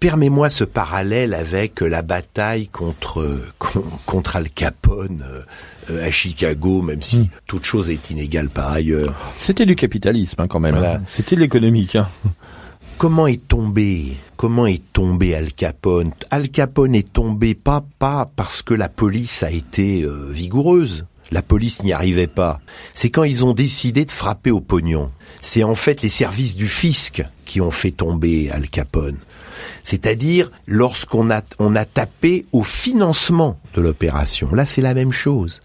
Permets-moi ce parallèle avec la bataille contre con- contre Al Capone euh, à Chicago, même si toute chose est inégale par ailleurs. C'était du capitalisme hein, quand même. Voilà. hein. C'était de l'économique. Hein. Comment est tombé Comment est tombé Al Capone? Al Capone est tombé pas pas parce que la police a été euh, vigoureuse. La police n'y arrivait pas. C'est quand ils ont décidé de frapper au pognon. C'est en fait les services du fisc qui ont fait tomber Al Capone. C'est-à-dire lorsqu'on a, on a tapé au financement de l'opération. Là, c'est la même chose.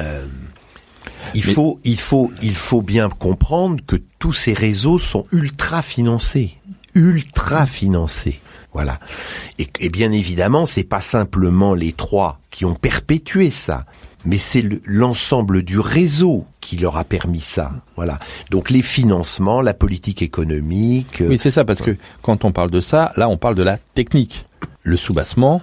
Euh, il Mais- faut, il faut, il faut bien comprendre que tous ces réseaux sont ultra financés, ultra financés. Voilà. Et, et bien évidemment, c'est pas simplement les trois qui ont perpétué ça, mais c'est le- l'ensemble du réseau qui leur a permis ça. Voilà. Donc les financements, la politique économique. euh, Oui, c'est ça, parce que quand on parle de ça, là, on parle de la technique. Le soubassement,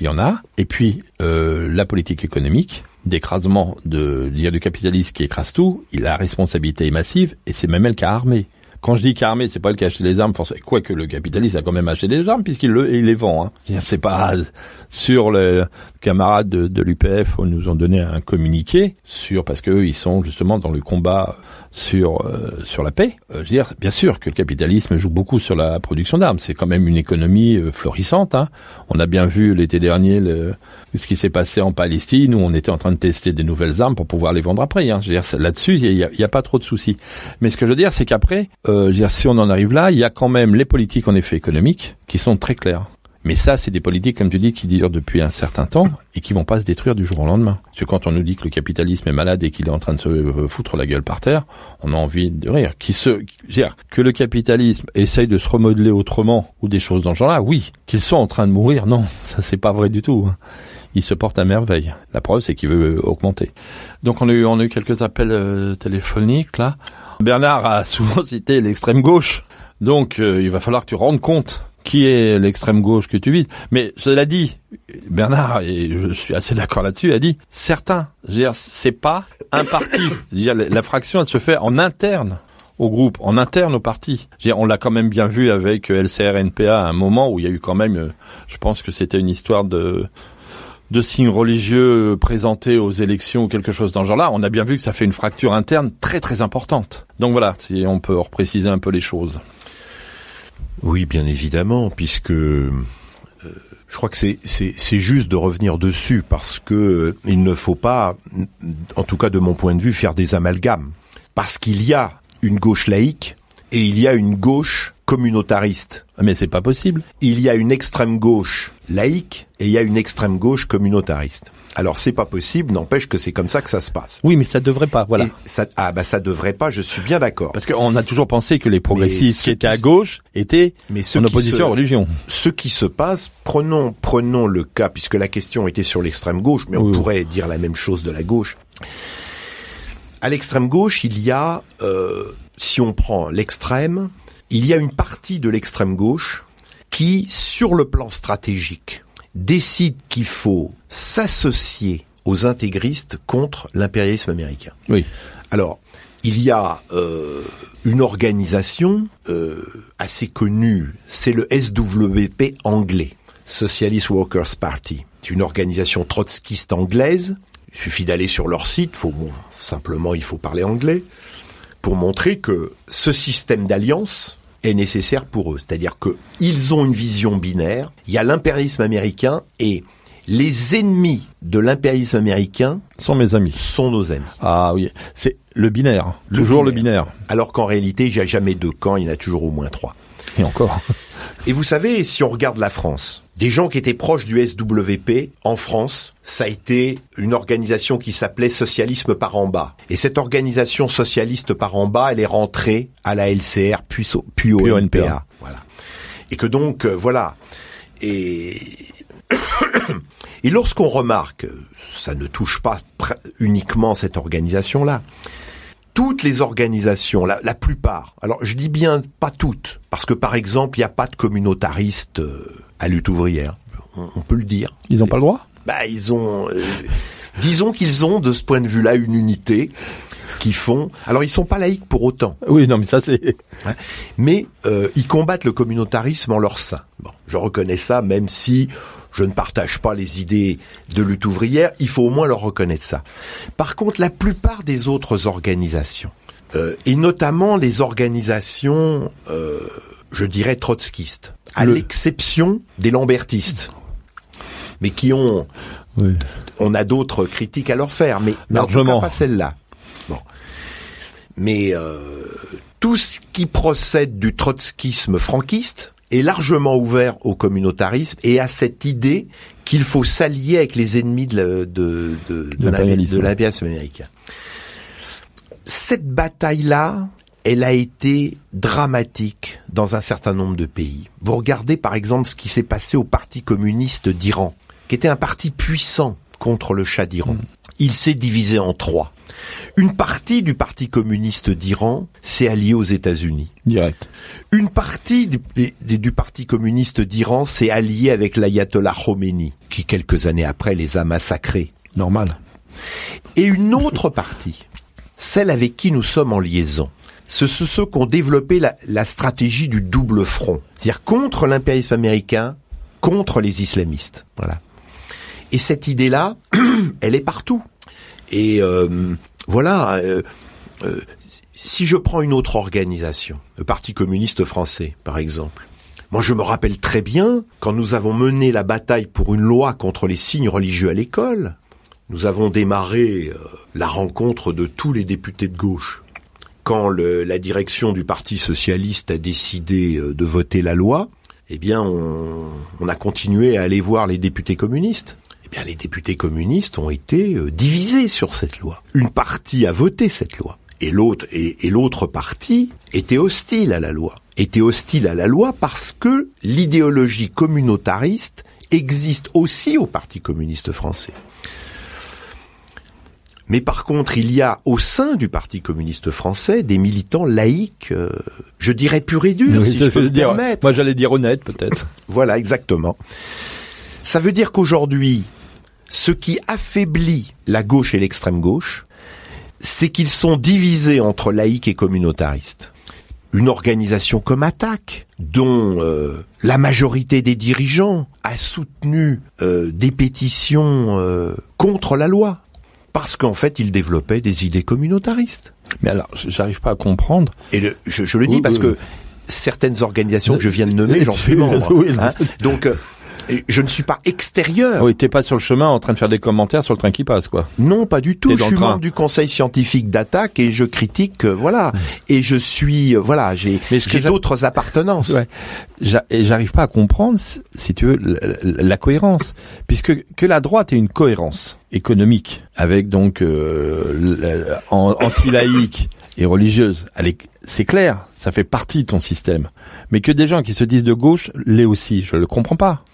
il y en a, et puis euh, la politique économique, d'écrasement de dire du capitalisme qui écrase tout, il la responsabilité est massive, et c'est même elle qui a armé. Quand je dis qu'armé, c'est pas le qui achète les armes, quoique le capitaliste a quand même acheté des armes puisqu'il le, il les vend. Hein. C'est pas sur les camarades de, de l'UPF, nous ont donné un communiqué sur parce que ils sont justement dans le combat sur euh, sur la paix. Euh, je veux dire, bien sûr que le capitalisme joue beaucoup sur la production d'armes. C'est quand même une économie euh, florissante. Hein. On a bien vu l'été dernier le, ce qui s'est passé en Palestine où on était en train de tester des nouvelles armes pour pouvoir les vendre après. Hein. Là-dessus, il y a, pas trop de soucis. Mais ce que je veux dire, c'est qu'après, euh, si on en arrive là, il y a quand même les politiques en effet économiques qui sont très claires. Mais ça, c'est des politiques, comme tu dis, qui durent depuis un certain temps et qui vont pas se détruire du jour au lendemain. Parce que quand on nous dit que le capitalisme est malade et qu'il est en train de se euh, foutre la gueule par terre, on a envie de rire. Qui se, dire que le capitalisme essaye de se remodeler autrement ou des choses dans ce genre-là, oui. Qu'ils sont en train de mourir, non, ça c'est pas vrai du tout. Il se porte à merveille. La preuve, c'est qu'il veut augmenter. Donc on a eu, on a eu quelques appels euh, téléphoniques là. Bernard a souvent cité l'extrême gauche. Donc euh, il va falloir que tu rendes compte qui est l'extrême gauche que tu vises. Mais cela dit, Bernard, et je suis assez d'accord là-dessus, a dit certains. C'est pas un parti. la fraction, elle se fait en interne au groupe, en interne au parti. On l'a quand même bien vu avec LCR-NPA à un moment où il y a eu quand même, euh, je pense que c'était une histoire de de signes religieux présentés aux élections ou quelque chose dans ce genre-là, on a bien vu que ça fait une fracture interne très très importante. Donc voilà, si on peut repréciser un peu les choses. Oui, bien évidemment, puisque euh, je crois que c'est c'est juste de revenir dessus parce que euh, il ne faut pas, en tout cas de mon point de vue, faire des amalgames parce qu'il y a une gauche laïque et il y a une gauche communautariste. Mais c'est pas possible. Il y a une extrême gauche laïque et il y a une extrême gauche communautariste. Alors c'est pas possible, n'empêche que c'est comme ça que ça se passe. Oui, mais ça devrait pas, voilà. ça, ah bah ça devrait pas, je suis bien d'accord. Parce qu'on a toujours pensé que les progressistes qui étaient à gauche étaient mais en opposition à religion. Ce qui se passe, prenons prenons le cas puisque la question était sur l'extrême gauche, mais on pourrait dire la même chose de la gauche. À l'extrême gauche, il y a, euh, si on prend l'extrême, il y a une partie de l'extrême gauche qui, sur le plan stratégique, décide qu'il faut s'associer aux intégristes contre l'impérialisme américain. Oui. Alors, il y a euh, une organisation euh, assez connue, c'est le SWP anglais, Socialist Workers Party. C'est une organisation trotskiste anglaise. Il suffit d'aller sur leur site, faut simplement il faut parler anglais pour montrer que ce système d'alliance est nécessaire pour eux. C'est-à-dire qu'ils ont une vision binaire. Il y a l'impérialisme américain et les ennemis de l'impérialisme américain sont mes amis. Sont nos amis. Ah oui, c'est le binaire, toujours le binaire. Alors qu'en réalité, il n'y a jamais deux camps, il y en a toujours au moins trois. Et encore. Et vous savez, si on regarde la France, des gens qui étaient proches du SWP en France, ça a été une organisation qui s'appelait Socialisme par en bas. Et cette organisation socialiste par en bas, elle est rentrée à la LCR puis au, puis au NPA. Voilà. Et que donc, euh, voilà. Et et lorsqu'on remarque, ça ne touche pas uniquement cette organisation-là, toutes les organisations, la, la, plupart, alors je dis bien pas toutes, parce que par exemple, il n'y a pas de communautaristes euh, à lutte ouvrière, on, peut le dire. Ils n'ont pas le droit? Bah ils ont... Euh, disons qu'ils ont de ce point de vue-là une unité qui font. Alors ils sont pas laïcs pour autant. Oui, non, mais ça c'est. Mais euh, ils combattent le communautarisme en leur sein. Bon, je reconnais ça, même si je ne partage pas les idées de lutte ouvrière, il faut au moins leur reconnaître ça. Par contre, la plupart des autres organisations, euh, et notamment les organisations, euh, je dirais, trotskistes, à l'exception des lambertistes, mais qui ont... On a d'autres critiques à leur faire, mais, Largement. pas celle-là. Bon. Mais euh, tout ce qui procède du trotskisme franquiste, est largement ouvert au communautarisme et à cette idée qu'il faut s'allier avec les ennemis de, de, de, de l'impérialisme américain. Cette bataille-là, elle a été dramatique dans un certain nombre de pays. Vous regardez par exemple ce qui s'est passé au Parti communiste d'Iran, qui était un parti puissant contre le Shah d'Iran. Mm. Il s'est divisé en trois. Une partie du Parti communiste d'Iran s'est alliée aux États-Unis. Direct. Une partie du, Parti communiste d'Iran s'est alliée avec l'ayatollah Khomeini, qui quelques années après les a massacrés. Normal. Et une autre partie, celle avec qui nous sommes en liaison, ce sont ceux qui ont développé la, stratégie du double front, c'est-à-dire contre l'impérialisme américain, contre les islamistes. Voilà. Et cette idée-là, elle est partout. Et euh, voilà, euh, euh, si je prends une autre organisation, le Parti communiste français, par exemple, moi je me rappelle très bien quand nous avons mené la bataille pour une loi contre les signes religieux à l'école, nous avons démarré la rencontre de tous les députés de gauche. Quand la direction du Parti socialiste a décidé de voter la loi, eh bien, on, a continué à aller voir les députés communistes. Eh bien, les députés communistes ont été divisés sur cette loi. Une partie a voté cette loi, et l'autre et l'autre partie était hostile à la loi. Était hostile à la loi parce que l'idéologie communautariste existe aussi au Parti communiste français. Mais par contre, il y a au sein du Parti communiste français des militants laïcs, euh, je dirais pur et Oui, si je peux dire, permettre. moi j'allais dire honnête peut-être. Voilà, exactement. Ça veut dire qu'aujourd'hui, ce qui affaiblit la gauche et l'extrême gauche, c'est qu'ils sont divisés entre laïcs et communautaristes. Une organisation comme Attaque, dont euh, la majorité des dirigeants a soutenu euh, des pétitions euh, contre la loi, parce qu'en fait, ils développaient des idées communautaristes. Mais alors, j'arrive pas à comprendre. Et le- je, je le dis Oui, parce oui, que certaines organisations que je viens de nommer, j'en suis membre. oui, hein. Donc, euh, je ne suis pas extérieur. Oui, t'es pas sur le chemin en train de faire des commentaires sur le train qui passe, quoi. Non, pas du tout. Je suis membre du conseil scientifique d'attaque et je critique, euh, voilà. Et je suis, euh, voilà, j'ai d'autres appartenances. Ouais. Et j'arrive pas à comprendre, si- tu veux, la, cohérence, puisque que la droite ait une cohérence économique avec donc euh, anti-laïque et religieuse, c'est clair, ça fait partie de ton système. Mais que des gens qui se disent de gauche l'aient aussi, je le comprends pas.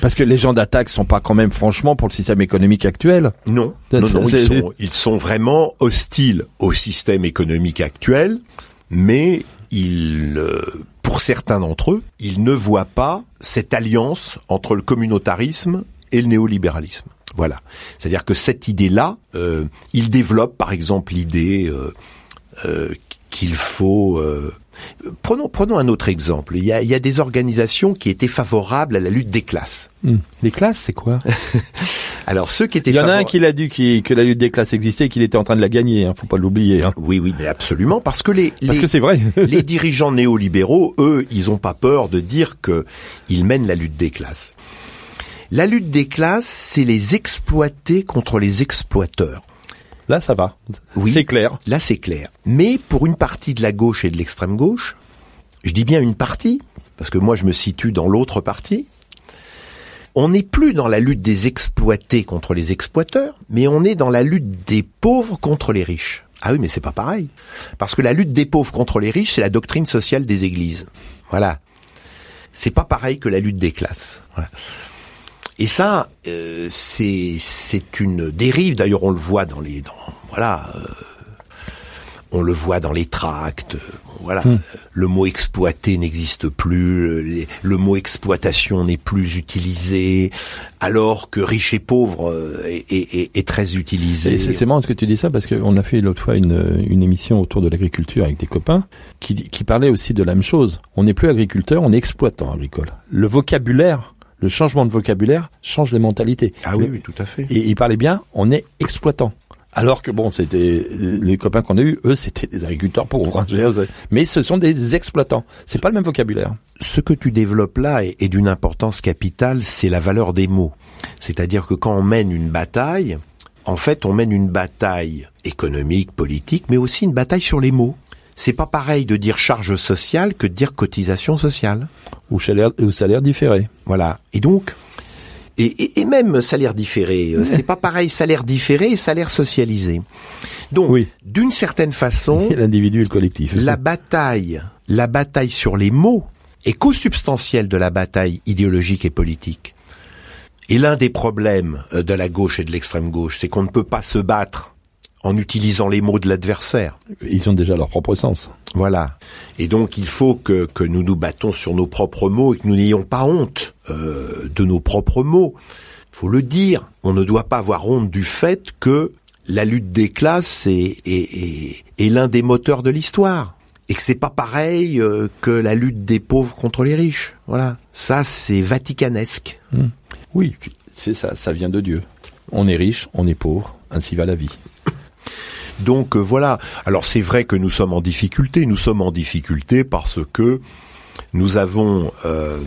Parce que les gens d'attaque sont pas quand même franchement pour le système économique actuel. Non, non, non, ils sont, ils sont vraiment hostiles au système économique actuel, mais ils, euh, pour certains d'entre eux, ils ne voient pas cette alliance entre le communautarisme et le néolibéralisme. Voilà. C'est-à-dire que cette idée-là, euh, ils développent par exemple l'idée euh, euh, qu'il faut... euh, prenons, prenons un autre exemple. Il y, a, il y a des organisations qui étaient favorables à la lutte des classes. Les classes, c'est quoi? Alors ceux qui étaient Il y en a un qui l'a dit qui- que la lutte des classes existait et qu'il était en train de la gagner, hein, faut pas l'oublier. Hein. Oui, oui, mais absolument, parce que les, Parce que c'est vrai. les dirigeants néolibéraux, eux, ils ont pas peur de dire que ils mènent la lutte des classes. La lutte des classes, c'est les exploités contre les exploiteurs. Là, ça va. Oui. C'est clair. Là, c'est clair. Mais pour une partie de la gauche et de l'extrême gauche, je dis bien une partie, parce que moi, je me situe dans l'autre partie, on n'est plus dans la lutte des exploités contre les exploiteurs, mais on est dans la lutte des pauvres contre les riches. Ah oui, mais c'est pas pareil. Parce que la lutte des pauvres contre les riches, c'est la doctrine sociale des églises. Voilà. C'est pas pareil que la lutte des classes. Voilà. Et ça, euh, c'est c'est une dérive. D'ailleurs, on le voit dans les dans voilà, euh, on le voit dans les tracts. euh, bon, voilà, Euh, le mot exploité n'existe plus. euh, les- le mot exploitation n'est plus utilisé, alors que riche et pauvre est, est- est- est très utilisé. C'est marrant que tu dis ça parce qu'on a fait l'autre fois une, une émission autour de l'agriculture avec des copains qui, qui parlaient aussi de la même chose. On n'est plus agriculteur, on est exploitant agricole. Le vocabulaire, le changement de vocabulaire change les mentalités. Ah oui, oui, tout à fait. Et il parlait bien, on est exploitant. Alors que bon, c'était les copains qu'on a eus, eux, c'était des agriculteurs pauvres. hein, mais ce sont des exploitants. C'est pas le même vocabulaire. ce que tu développes là est, est d'une importance capitale, c'est la valeur des mots. C'est-à-dire que quand on mène une bataille, en fait, on mène une bataille économique, politique, mais aussi une bataille sur les mots. C'est pas pareil de dire charge sociale que de dire cotisation sociale. Ou salaire, ou salaire différé. Voilà. Et donc, et, et- et même salaire différé, euh, c'est pas pareil salaire différé et salaire socialisé. Donc, Oui. d'une certaine façon, L'individu et le collectif. la bataille, la bataille sur les mots est co-substantielle de la bataille idéologique et politique. Et l'un des problèmes euh, de la gauche et de l'extrême gauche, c'est qu'on ne peut pas se battre en utilisant les mots de l'adversaire. Ils ont déjà leur propre sens. Voilà. Et donc il faut que, que nous nous battons sur nos propres mots et que nous n'ayons pas honte euh, de nos propres mots. Il faut le dire. On ne doit pas avoir honte du fait que la lutte des classes est, est, est, est l'un des moteurs de l'histoire. et que c'est pas pareil euh, que la lutte des pauvres contre les riches. Voilà, ça c'est vaticanesque. Hmm. Oui, c'est ça, ça vient de Dieu. On est riche, on est pauvre, ainsi va la vie. Donc euh, voilà. Alors c'est vrai que nous sommes en difficulté. Nous sommes en difficulté parce que nous avons euh,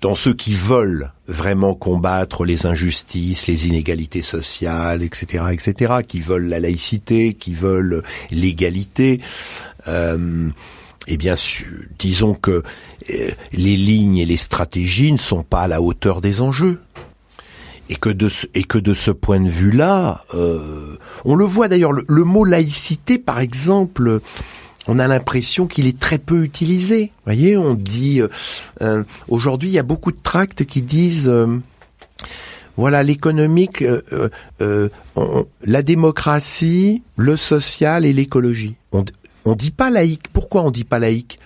dans ceux qui veulent vraiment combattre les injustices, les inégalités sociales, etc., etc., qui veulent la laïcité, qui veulent l'égalité. Euh, eh bien, disons que les lignes et les stratégies ne sont pas à la hauteur des enjeux. Et que de ce, et que de ce point de vue-là, euh, on le voit d'ailleurs, le, mot laïcité, par exemple, on a l'impression qu'il est très peu utilisé. Vous voyez, on dit euh, euh, aujourd'hui, il y a beaucoup de tracts qui disent voilà l'économique, la démocratie, le social et l'écologie. On on dit pas laïque. Pourquoi on dit pas laïque?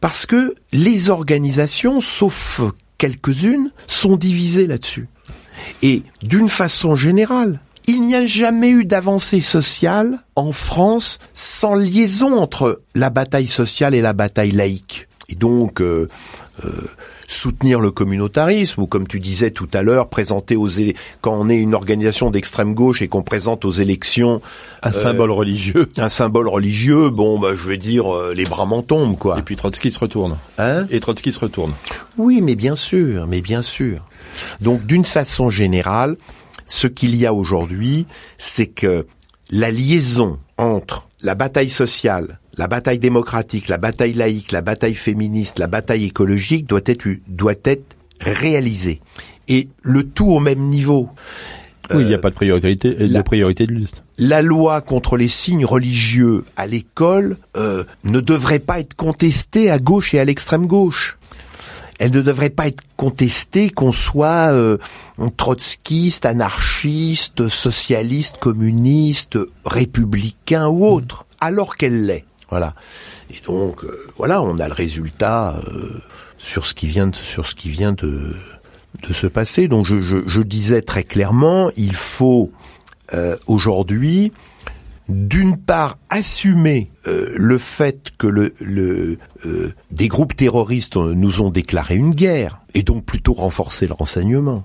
Parce que les organisations, sauf quelques-unes, sont divisées là-dessus. Et d'une façon générale, il n'y a jamais eu d'avancée sociale en France sans liaison entre la bataille sociale et la bataille laïque. Et donc, euh, euh, soutenir le communautarisme, ou comme tu disais tout à l'heure, présenter aux quand on est une organisation d'extrême gauche et qu'on présente aux élections un symbole euh, religieux, un symbole religieux, bon, bah, je vais dire, les bras m'en tombent, quoi. Et puis Trotsky se retourne. Hein? Et Trotsky se retourne. Oui, mais bien sûr, mais bien sûr. Donc, d'une façon générale, ce qu'il y a aujourd'hui, c'est que la liaison entre la bataille sociale, la bataille démocratique, la bataille laïque, la bataille féministe, la bataille écologique doit être, doit être réalisée. Et le tout au même niveau. Oui, il n'y a pas de priorité, la, de priorité de liste. La loi contre les signes religieux à l'école euh, ne devrait pas être contestée à gauche et à l'extrême gauche elle ne devrait pas être contestée qu'on soit euh, trotskiste, anarchiste, socialiste, communiste, républicain ou autre, alors qu'elle l'est. Voilà. Et donc euh, voilà, on a le résultat euh, sur ce qui vient de, sur ce qui vient de de se passer. Donc je, je, je disais très clairement, il faut aujourd'hui d'une part assumer euh, le fait que euh, des groupes terroristes nous ont déclaré une guerre et donc plutôt renforcer le renseignement.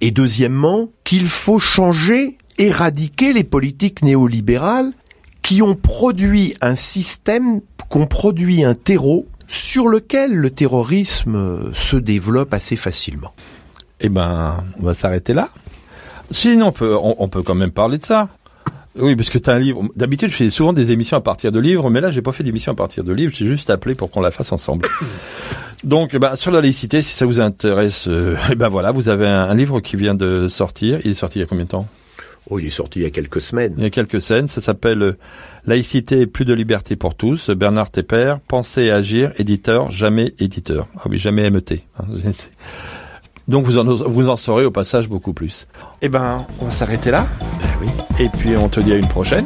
Et deuxièmement, qu'il faut changer, éradiquer les politiques néolibérales qui ont produit un système, qu'on produit un terreau sur lequel le terrorisme se développe assez facilement. Eh ben, on va s'arrêter là. Sinon, on peut quand même parler de ça. Oui, parce que tu as un livre. D'habitude, je fais souvent des émissions à partir de livres, mais là, j'ai pas fait d'émission à partir de livres. J'ai juste appelé pour qu'on la fasse ensemble. Donc, bah, sur la laïcité, si ça vous intéresse, euh, eh ben voilà, vous avez un, livre qui vient de sortir. Il est sorti il y a combien de temps? Oh, il est sorti il y a quelques semaines. Il y a quelques semaines. Ça s'appelle euh, Laïcité, plus de liberté pour tous. Bernard Tepper, Penser et agir, éditeur, jamais éditeur. Ah oui, jamais MET. Donc vous en, vous en saurez au passage beaucoup plus. Eh ben, on va s'arrêter là. Ben oui. Et puis on te dit à une prochaine.